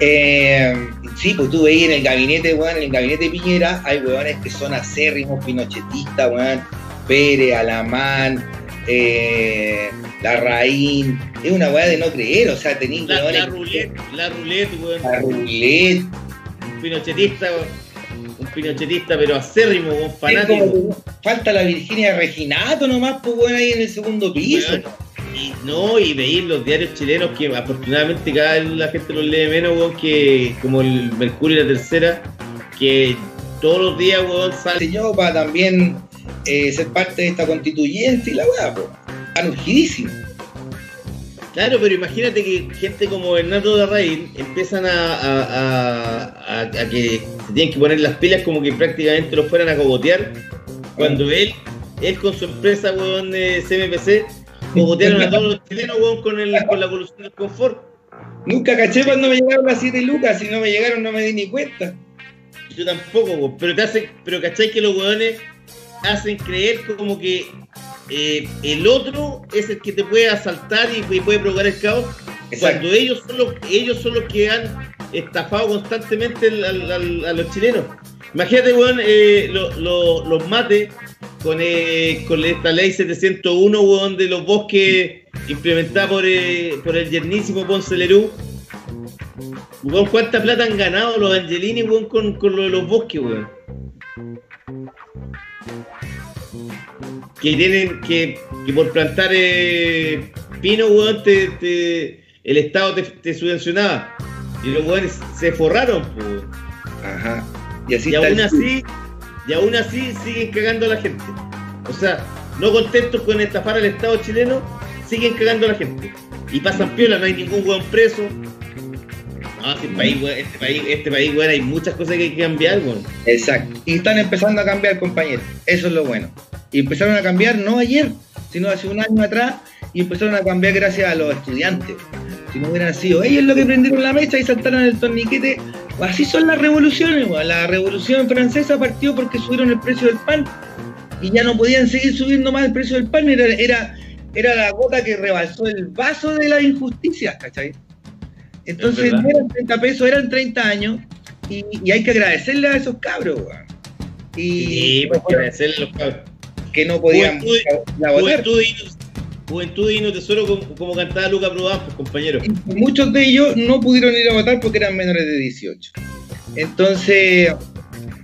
Eh, sí, pues tú veis en el gabinete, weón, en el gabinete de Piñera hay weones que son acérrimos pinochetistas, weón, Pérez, Alamán, eh, Larraín, es una weá de no creer, o sea, tenéis La, weones la roulette, la roulette, weón. la roulette, pinochetista, weón. Un pinochetista, pero acérrimo, es fanático. como falta la Virginia Reginato nomás, pues weón, ahí en el segundo piso. Y no, y veis los diarios chilenos que afortunadamente cada vez la gente los lee menos, weón, que como el Mercurio y la Tercera, que todos los días, weón, sale. yo para también eh, ser parte de esta constituyente y la weá, pues. Están urgidísimos. Claro, pero imagínate que gente como Bernardo Larraín empiezan a, a, a- a- a que se tienen que poner las pilas como que prácticamente los fueran a cogotear, cuando él, él con su empresa, weón, de CMPC, cogotearon a todos los chilenos, weón, con, el, con la evolución del confort. Nunca caché cuando me llegaron las 7 lucas, si no me llegaron no me di ni cuenta. Yo tampoco, weón, pero te hacen, pero cachai que los weones hacen creer como que eh, el otro es el que te puede asaltar y, y puede provocar el caos, Exacto. cuando ellos son los, ellos son los que han estafado constantemente al- al- al- a los chilenos. Imagínate, weón, eh, lo- lo- los mates con, eh, con esta ley 701, weón, de los bosques implementada por, por el yernísimo Ponce Lerú. Weón, ¿cuánta plata han ganado los Angelini, weón, con, con lo de los bosques, weón? Que tienen que, que por plantar eh, pino, weón, te, te- el Estado te, te subvencionaba. Y los weones se forraron, weón. Ajá. Y así Y aún así, y aún así siguen cagando a la gente. O sea, no contentos con estafar al Estado chileno, siguen cagando a la gente. Y pasan piola, no hay ningún weón preso. No, este país, weón, este país, este país, weón, hay muchas cosas que hay que cambiar, weón. Exacto. Y están empezando a cambiar, compañeros. Eso es lo bueno. Y empezaron a cambiar no ayer, sino hace un año atrás. Y empezaron a cambiar gracias a los estudiantes. Si no hubieran sido ellos los que prendieron la mecha y saltaron el torniquete. Así son las revoluciones. La revolución francesa partió porque subieron el precio del pan. Y ya no podían seguir subiendo más el precio del pan. Era, era, era la gota que rebalsó el vaso de las injusticias, ¿cachai? Entonces no eran 30 pesos, eran 30 años. Y, y hay que agradecerle a esos cabros. Y Sí, pues agradecerle a los cabros. Que no podían Juventud- la votar. Juventud y, juventud y no tesoro, como, como cantaba Luca Prodan, pues, compañero. Y muchos de ellos no pudieron ir a votar porque eran menores de 18. Entonces,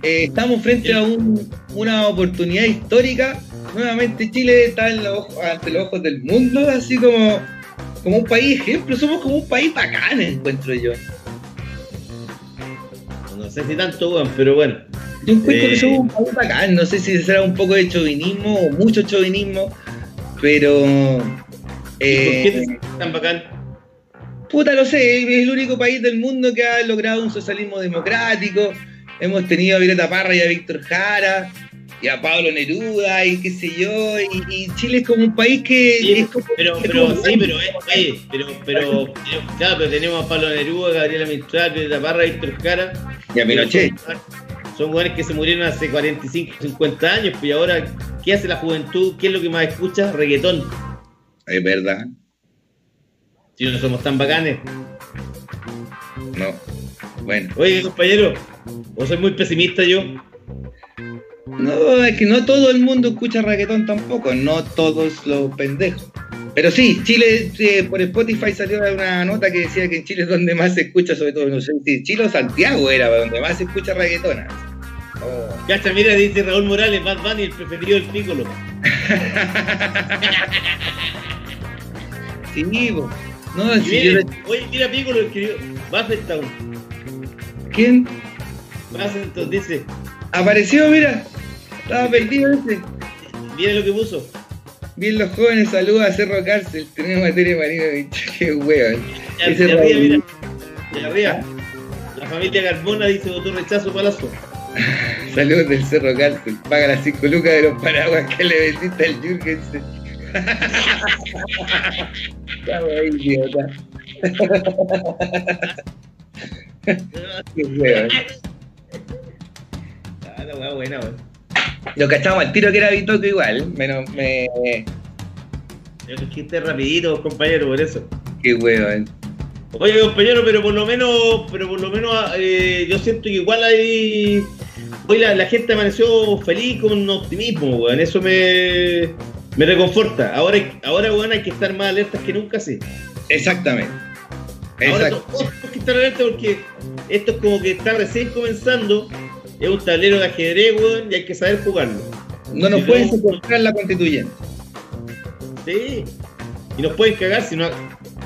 eh, estamos frente a un- una oportunidad histórica. Nuevamente Chile está en los ojos- ante los ojos del mundo, así como, como un país ejemplo. Somos como un país bacán, encuentro yo. No sé si tanto, weón, pero bueno. Yo encuentro que Eh. somos un país bacán. No sé si será un poco de chauvinismo o mucho chauvinismo, pero... ¿Y ¿Por qué te eh, tan bacán? Puta, lo sé, es el único país del mundo que ha logrado un socialismo democrático. Hemos tenido a Violeta Parra y a Víctor Jara y a Pablo Neruda y qué sé yo. Y, y Chile es como un país que. Sí, es como- pero, es pero, como- sí, pero, eh, pero, pero, claro, pero tenemos a Pablo Neruda, Gabriela Mistral, Violeta Parra, Víctor Jara. Y a Pinochet. Son, weones que se murieron hace 45, 50 años, pues y ahora, ¿qué hace la juventud? ¿Qué es lo que más escucha? Reggaetón. Es verdad. Si no somos tan bacanes. No. Bueno. Oye, compañero, o soy muy pesimista yo. No, es que no todo el mundo escucha reggaetón tampoco, no todos los pendejos. Pero sí, Chile, eh, por Spotify salió una nota que decía que en Chile es donde más se escucha, sobre todo, no sé si Chile o Santiago era donde más se escucha reggaetón. Oh. Cacha, mira, dice Raúl Morales, Bad Bunny, el preferido del Piccolo. Sí, no, si mira, yo- Oye, mira Piccolo escribió, Buffetttown. ¿Quién? Buffetttown dice, Apareció, mira. Estaba perdido ese. mira lo que puso. Bien los jóvenes, saludos a Cerro Cárcel. Tenemos a Tere Marino, qué hueón. Arriba, mira. Arriba. La familia Carbona dice votó rechazo palazo. Saludos del Cerro Cárcel. Paga las 5 lucas de los paraguas que le vendiste al Jürgensen. Ahí, idiota. Qué hueón. Ah, la buena, weón. Lo cachamos al tiro que era Bitoco igual. Menos me. Que esté rapidito, compañero, por eso. Qué hueón. Oye, compañero, pero por lo menos, pero por lo menos eh, yo siento que igual hay. Hoy la, la gente amaneció feliz con optimismo, weón. Eso me, me reconforta. Ahora, ahora, weón, hay que estar más alertas que nunca, sí. Exactamente. Ahora Exacto. todos tenemos que estar alerta porque esto es como que está recién comenzando. Es un tablero de ajedrez, weón, y hay que saber jugarlo. No nos Si pueden no- secuestrar la constituyente. Sí. Y nos pueden cagar si no.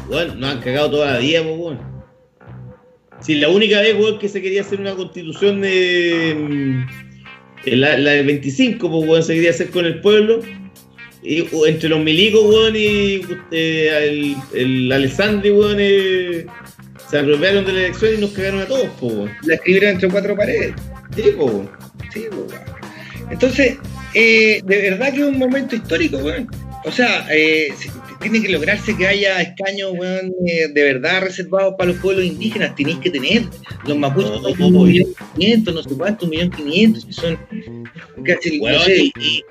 Weón, nos han cagado toda la vida, pues, weón. Si la única vez, weón, que se quería hacer una constitución de. mm, La, la del 25, pues, weón, se quería hacer con el pueblo. Y entre los milicos, weón, y eh, el, el Alessandri, weón, eh, se apropiaron de la elección y nos cagaron a todos, pues, weón. La escribieron entre cuatro paredes. Sí, pues, weón. Sí, pues, weón. Entonces, eh, de verdad que es un momento histórico, weón. O sea, eh, tiene que lograrse que haya escaños, weón, eh, de verdad reservados para los pueblos indígenas. Tenéis que tener. Los mapuches No, son no, un no. millón quinientos, no sé cuánto, un millón quinientos, y son casi, no Weón, sé, y, y-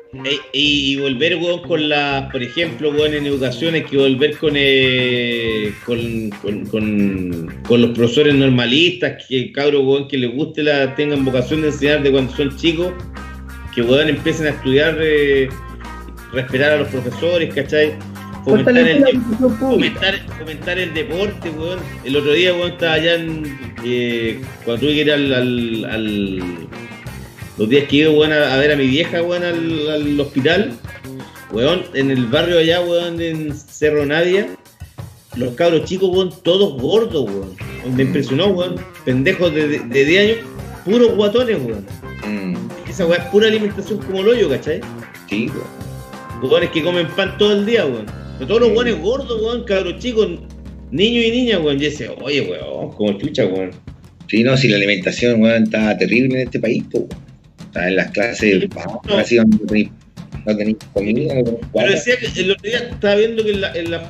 y- y volver, weón, con la, por ejemplo, weón, en educación hay que volver con, eh, con, con, con, con los profesores normalistas, que cabros, weón, que les guste, la, tengan vocación de enseñar de cuando son chicos, que, weón, empiecen a estudiar, eh, respetar a los profesores, ¿cachai? Fomentar el. Comentar, comentar el deporte, weón. El otro día, weón, estaba allá en. eh, cuando tuve que ir al, al, al- Los días que iba, weón, a, a ver a mi vieja, weón, al, al hospital. Weón, en el barrio allá, weón, en Cerro Nadia. Los cabros chicos, weón, todos gordos, weón. Me impresionó, weón. Pendejos de, de, de 10 años, puros guatones, weón. Mm, Esa weón es pura alimentación como el hoyo, ¿cachai? sí, weón. Weones que comen pan todo el día, weón. Pero todos los weones gordos, weón, cabros chicos, niños y niñas, weón. Yo decía, oye, weón, como chucha, weón. Sí, no, si la alimentación, weón, está terrible en este país, pues, weón. Está en las clases bajas, no. así donde no tenéis no tenéis comida, no Pero decía que el otro día estaba viendo que en la, en la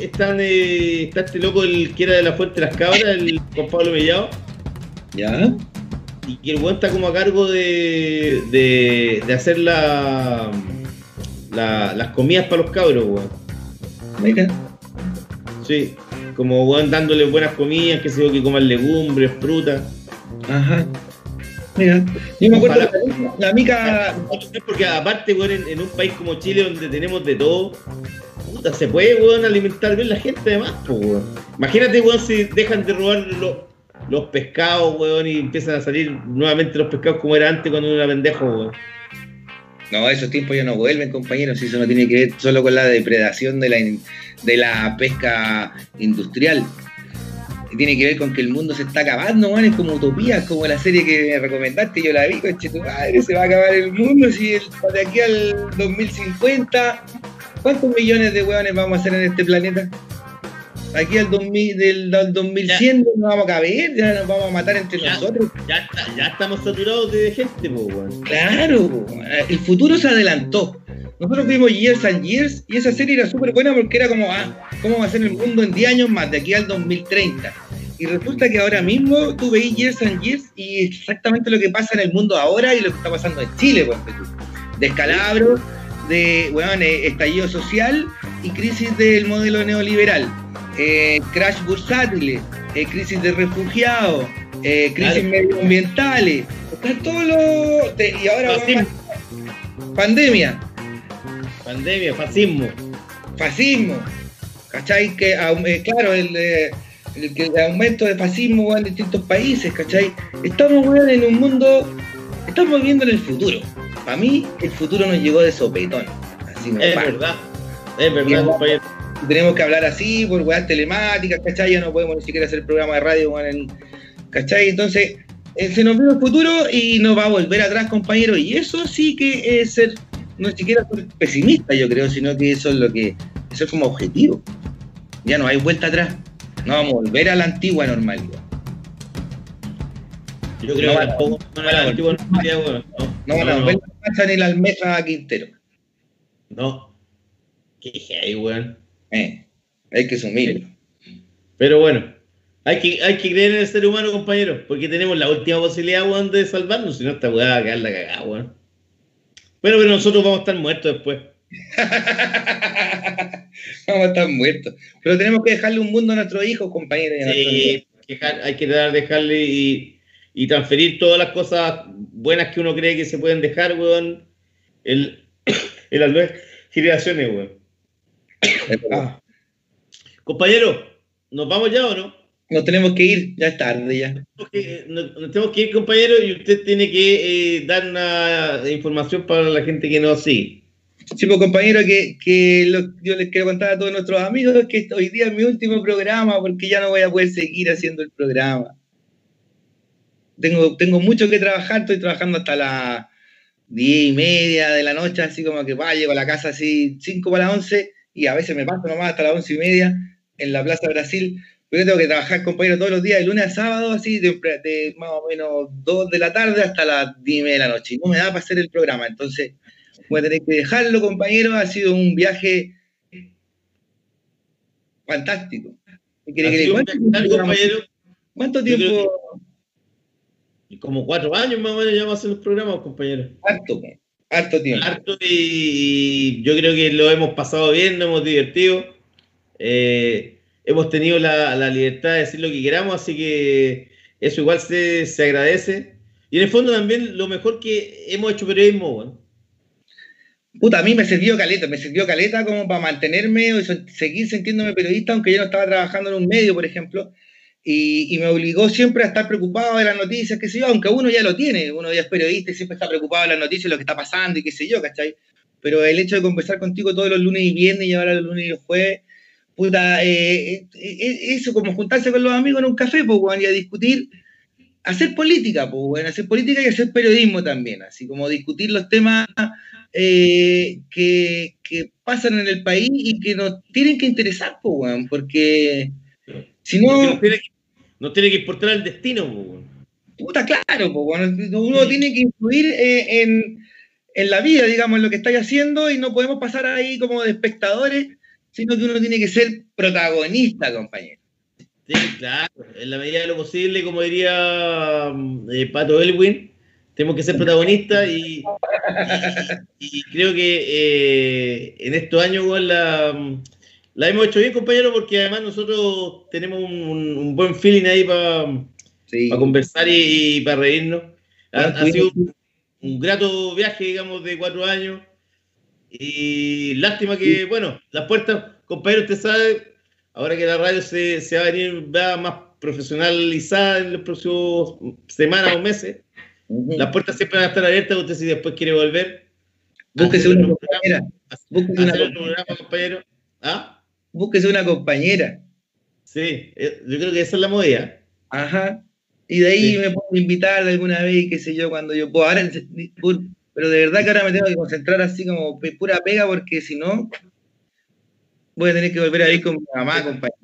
están, eh, está este loco, el que era de la Fuente de las Cabras, el Juan Pablo Mellado, ¿Ya? y que el weón está como a cargo de, de, de hacer la, la- las comidas para los cabros, weón. Mira. Sí, como weón dándole buenas comidas, que se que coman legumbres, frutas. Ajá. Mira, yo me acuerdo la la mica, Porque aparte, weón, en, en un país como Chile donde tenemos de todo, puta, se puede, weón, alimentar bien la gente además, po, weón. Imagínate, weón, si dejan de robar lo- los pescados, weón, y empiezan a salir nuevamente los pescados como era antes cuando uno era pendejo, weón. No, esos tiempos ya no vuelven, compañeros. Eso no tiene que ver solo con la depredación de la, de la pesca industrial. Tiene que ver con que el mundo se está acabando, man. Es como utopía, es como la serie que me recomendaste. Yo la vi, coche, tu madre, se va a acabar el mundo. Si el- de aquí al 2050, ¿cuántos millones de hueones vamos a hacer en este planeta? Aquí al, 2000, del, al 2100 no vamos a caber, ya nos vamos a matar entre Ya. nosotros. Ya, está- ya estamos saturados de gente, po. Claro, el futuro se adelantó. Nosotros vimos Years and Years y esa serie era súper buena porque era como, ah, ¿cómo va a ser el mundo en 10 años más, de aquí al 2030? Y resulta que ahora mismo tú veis Years and Years y exactamente lo que pasa en el mundo ahora y lo que está pasando en Chile, pues. Descalabro, de weón, eh, estallido social y crisis del modelo neoliberal. Eh, crash bursátil, eh, crisis de refugiados, eh, crisis Claro. medioambientales. Están todos los. de- y ahora Fascismo. pandemia, Pandemia, fascismo. fascismo. ¿Cachai? Que, eh, claro, el, eh, el, el aumento de fascismo en distintos países, ¿cachai? Estamos weón, en un mundo. Estamos viviendo en el futuro. Para mí, el futuro nos llegó de sopetón. Así Es verdad. Es verdad. Tenemos que hablar así por weas telemáticas, ¿cachai? Ya no podemos ni siquiera hacer programa de radio, en- ¿cachai? Entonces, eh, se nos vino el futuro y nos va a volver atrás, compañero. Y eso sí que es ser, no siquiera ser pesimista, yo creo, sino que eso es lo que, eso es como objetivo. Ya no hay vuelta atrás. No vamos a volver a la antigua normalidad. Yo creo No que tampoco no no la antigua normalidad, weón. No, No no, no. ni la almeja Quintero. No. Qué heavy, weón. Eh, hay que asumirlo. Pero bueno, hay que, hay que creer en el ser humano, compañero, porque tenemos la última posibilidad, weón, de salvarnos, si no esta weá va a quedar la cagada, weón. Bueno, pero nosotros vamos a estar muertos después. Vamos a estar muertos. Pero tenemos que dejarle un mundo a nuestros hijos, compañeros. Sí, hay que dejar- dejarle y, y transferir todas las cosas buenas que uno cree que se pueden dejar, weón, en las nuevas generaciones, weón. Ah. Compañero, ¿nos vamos ya o no? Nos tenemos que ir, ya es tarde ya. Tenemos que- Nos, nos tenemos que ir, compañero, y usted tiene que eh, dar una información para la gente que nos sigue. Sí, pues compañero, que, que lo- yo les quiero contar a todos nuestros amigos que hoy día es mi último programa porque ya no voy a poder seguir haciendo el programa. Tengo, tengo mucho que trabajar, estoy trabajando hasta las diez y media de la noche, así como que va, llego a la casa así cinco para las once y a veces me paso nomás hasta las once y media en la Plaza Brasil. Pero yo tengo que trabajar, compañero, todos los días, de lunes a sábado, así, de, de más o menos dos de la tarde hasta las diez y media de la noche. Y no me da para hacer el programa, entonces voy a tener que dejarlo, compañero. Ha sido un viaje fantástico. ¿Qué quiere Ha que le- sido un ¿Cuánto, tiempo, compañero. ¿Cuánto tiempo? Como cuatro años más o menos ya vamos a hacer los programas, compañero. Harto, harto tiempo. Harto y yo creo que lo hemos pasado bien, nos hemos divertido. Eh, hemos tenido la, la libertad de decir lo que queramos, así que eso igual se, se agradece. Y en el fondo también lo mejor que hemos hecho periodismo, weón. Puta, a mí me sirvió caleta, me sirvió caleta como para mantenerme o se- seguir sintiéndome periodista, aunque yo no estaba trabajando en un medio, por ejemplo, y, me obligó siempre a estar preocupado de las noticias, qué sé yo, aunque uno ya lo tiene, uno ya es periodista y siempre está preocupado de las noticias, lo que está pasando y qué sé yo, ¿cachai? Pero el hecho de conversar contigo todos los lunes y viernes y ahora los lunes y los jueves, puta, eh, eh, eh, eso, como juntarse con los amigos en un café, pues, weón, y a discutir, hacer política, pues, weón, hacer política y hacer periodismo también, así como discutir los temas que, que pasan en el país y que nos tienen que interesar, pues, weón, porque si no, nos tiene que importar el destino, weón. puta, claro, pues, uno tiene que influir eh, en, en la vida, digamos, en lo que estáis haciendo y no podemos pasar ahí como de espectadores, sino que uno tiene que ser protagonista, compañero. Sí, claro, en la medida de lo posible, como diría eh, Pato Elwin, tenemos que ser protagonistas y, y- y creo que eh, en estos años weón, la, la hemos hecho bien, compañero, porque además nosotros tenemos un, un- un buen feeling ahí para Sí. conversar y, para reírnos. Ha, ha sido un, un grato viaje, digamos, de cuatro años. Y lástima que, bueno, las puertas, compañero, usted sabe, ahora que la radio se, se va a venir va más profesionalizada en los próximos semanas o meses. Las puertas siempre van a estar abiertas. Usted, si después quiere volver, Búsquese una compañera. Búsquese compañera. programa, compañero. ¿Ah? Búsquese una compañera. Sí, eh, yo creo que esa es la movida. Ajá. Y de ahí Sí. me puedo invitar alguna vez, qué sé yo, cuando yo puedo. Ahora, pero de verdad que ahora me tengo que concentrar así como pura pega, porque si no, voy a tener que volver a ir con mi mamá, compañero.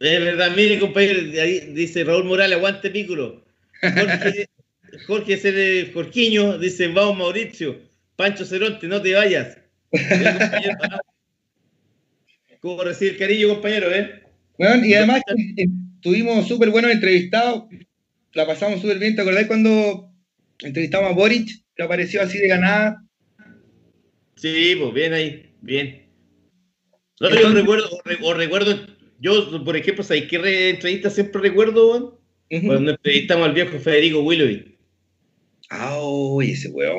Es verdad, mire, compañero, ahí dice Raúl Morales, aguante Pículo. Jorge, Jorge Cere- Jorquiño dice, vamos Mauricio, Pancho Ceronte, no te vayas. Bien, compañero, ¿ah? ¿Cómo recibe el cariño, compañero, eh? Weón, y además eh, tuvimos súper buenos entrevistados, la pasamos súper bien. ¿Te acordás cuando entrevistamos a Boric, que apareció así de ganada? Sí, pues bien ahí, bien. No, yo recuerdo, o, re- o recuerdo, yo, por ejemplo, ¿sabes qué re- entrevista siempre recuerdo, weón? Ujú. Cuando entrevistamos al viejo Federico Willoughby. Ah, ese weón.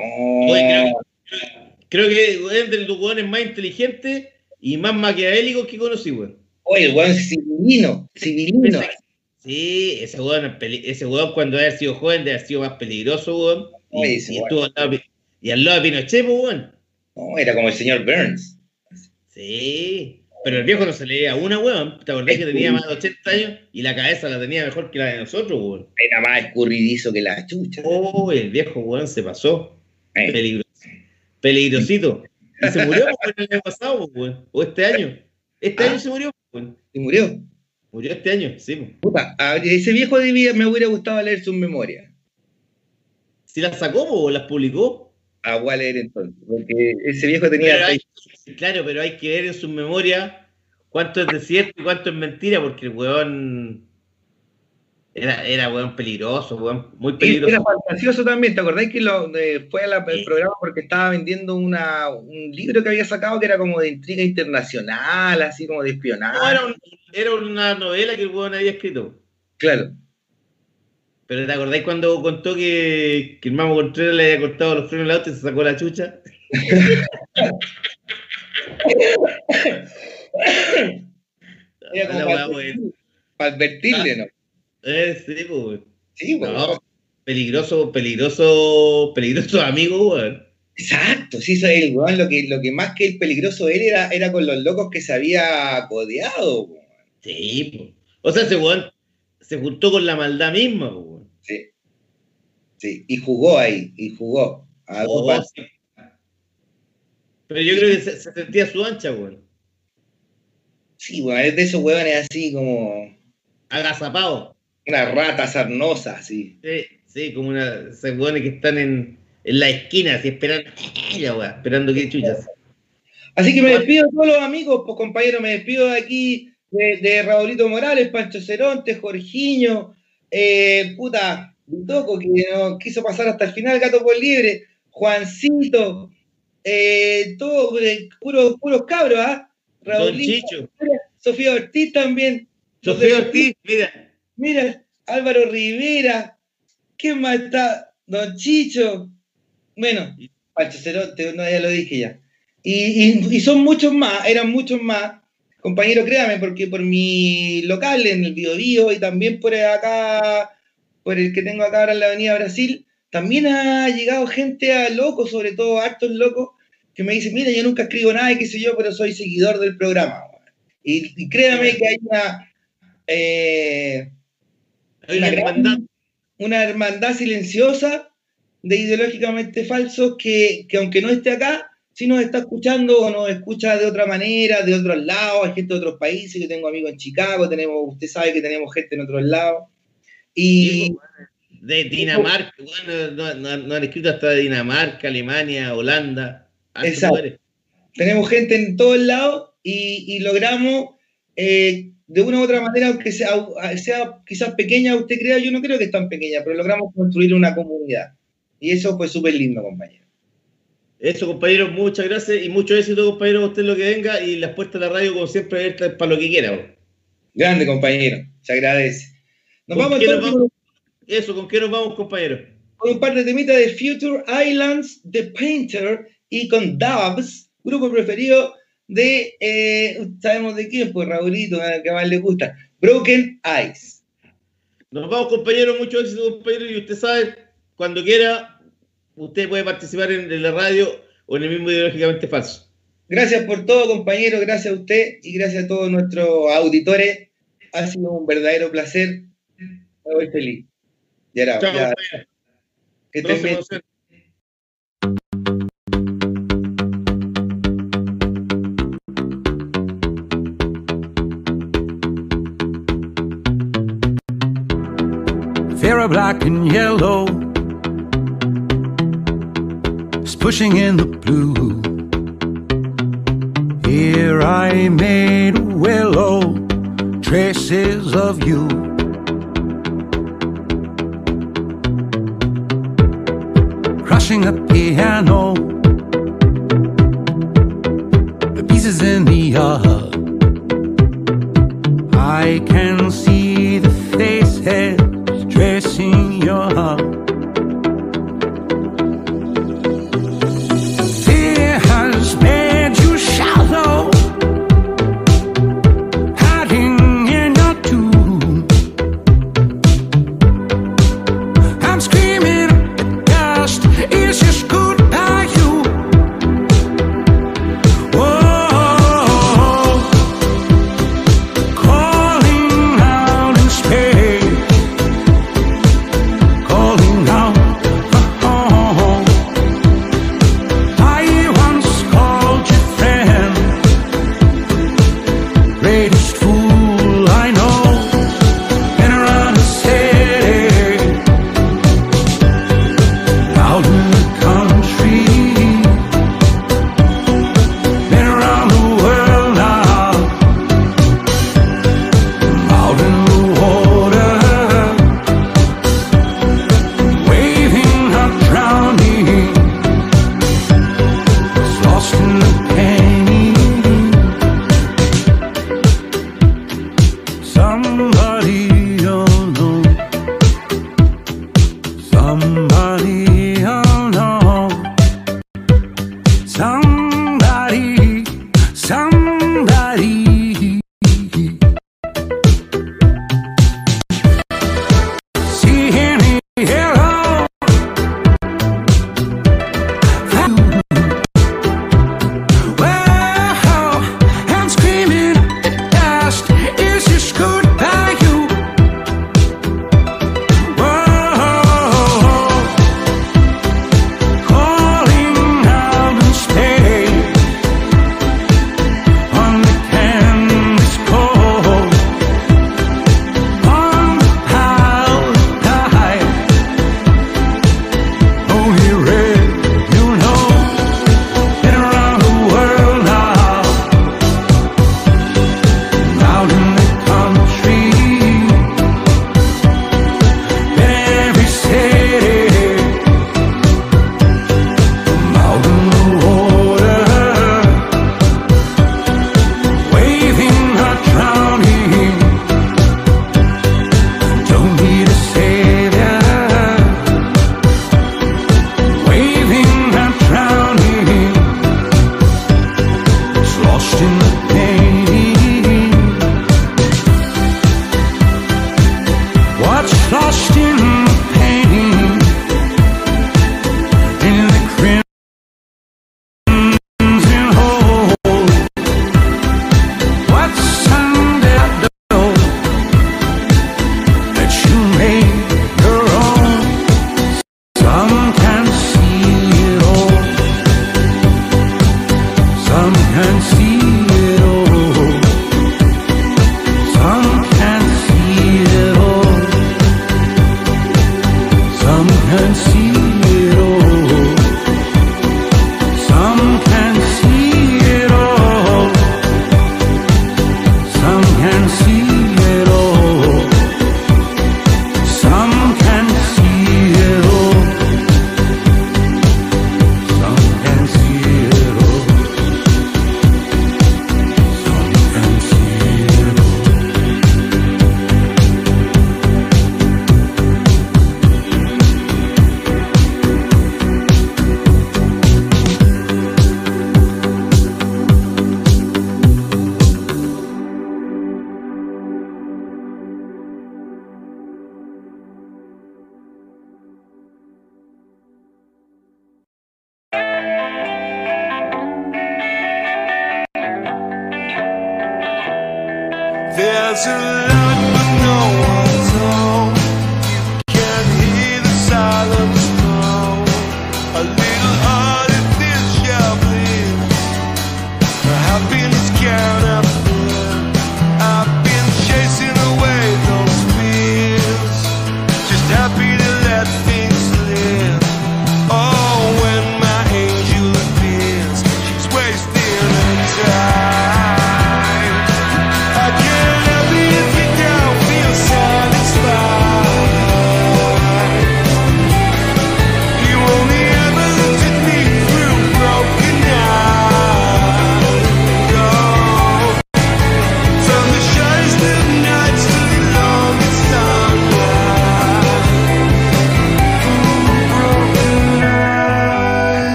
Oye, creo, creo que es de los weones más inteligentes y más maquiavélicos que conocí, weón. Oye, el weón civilino, civilino. Sí, ese weón, ese weón cuando haber sido joven debe haber sido más peligroso, weón. Y, ese y estuvo al lado, y al lado de Pinochet, pues, weón. No, era como el señor Burns. Sí. Pero el viejo no se leía una, weón. ¿Te acordás que tenía más de 80 años y la cabeza la tenía mejor que la de nosotros, weón? Era más escurridizo que la chucha. Oh, el viejo, weón, se pasó. Eh. Peligro- Peligrosito. Y se murió pues, el año pasado, pues. O este año. Este Ah. año se murió, pues. Y murió. Murió este año, sí. pues. Puta, a ese viejo de vida me hubiera gustado leer sus memorias. Si las sacó, o las publicó. A voy a leer entonces, porque ese viejo tenía. Pero hay- claro, pero hay que ver en sus memorias cuánto es de cierto y cuánto es mentira, porque el weón era, era weón peligroso, weón, muy Era peligroso. fantasioso también, ¿te acordáis que lo, eh, fue al Sí. programa porque estaba vendiendo una, un libro que había sacado que era como de intriga internacional, así como de espionaje? No, era, un- era una novela que el weón había escrito. Claro. Pero ¿te acordáis cuando contó que, que el Mamo Contreras le había cortado los frenos al auto y se sacó la chucha? Era como para advertirle, ¿no? Eh, sí, pues, weón. Sí, pues. No, peligroso, peligroso, peligroso amigo, weón. Exacto, sí, eso es el weón, lo que, lo que más que el peligroso él era, era con los locos que se había codeado, weón. Sí, po. o sea, ese weón se juntó con la maldad misma, po, weón. Sí. Sí, y jugó ahí, y jugó. A Oh, dos sí. Pero yo creo que se, se sentía su ancha, weón. Sí, weón, es de esos weones así como Agazapado. Una rata sarnosa, así. Sí, sí, como una, weones que están en, en la esquina, así esperando, esperando que chuchas. Así que me despido de todos los amigos, pues compañero, me despido de aquí de, de Raulito Morales, Pancho Ceronte, Jorgiño, eh, puta, Toco, que no quiso pasar hasta el final, Gato por Libre, Juancito, eh, todo, eh, puros, puros cabros, ¿ah? Raulito, Sofía Ortiz también. Sofía Ortiz, mira, Mira, Álvaro Rivera, ¿quién más está? Don Chicho. Bueno, Pancho Cerote, no, ya lo dije ya. Y, y- y son muchos más, eran muchos más. Compañero, créame, porque por mi local en el Bio Bio y también por acá, por el que tengo acá ahora en la Avenida Brasil, también ha llegado gente a locos, sobre todo hartos locos, que me dicen, mira, yo nunca escribo nada y qué sé yo, pero soy seguidor del programa. Y, y créame que hay una... eh, hay una hermandad. una hermandad silenciosa de ideológicamente falsos que, que aunque no esté acá, sí nos está escuchando o nos escucha de otra manera, de otros lados, hay gente de otros países, yo tengo amigos en Chicago, tenemos, usted sabe que tenemos gente en otros lados. Y Sí, De Dinamarca, weón, no, no- no han escrito hasta de Dinamarca, Alemania, Holanda, Exacto. lugares. tenemos gente en todos lados y, y logramos eh, de una u otra manera, aunque sea, sea quizás pequeña, usted crea, yo no creo que es tan pequeña, pero logramos construir una comunidad. Y eso fue súper lindo, compañero. Eso, compañeros, muchas gracias y mucho éxito, compañeros, usted lo que venga y las puertas de la radio, como siempre, abiertas para lo que quiera. weón. Grande, compañero. Se agradece. Nos ¿Con vamos entonces vamos? Eso, ¿con qué nos vamos, compañeros? con un par de temitas de Future Islands, The Painter y con Dubs, grupo preferido de, eh, sabemos de quién, pues Raulito, que más le gusta, Broken Eyes. Nos vamos, compañeros, mucho éxito, compañeros, y usted sabe, cuando quiera, usted puede participar en la radio o en el mismo ideológicamente falso. Gracias por todo, compañero, gracias a usted y gracias a todos nuestros auditores. Ha sido un verdadero placer. Me voy feliz. Ya era, Chao, ya. Vera black and yellow is pushing in the blue. Here I made willow traces of you. Crushing a piano, the pieces in the yard.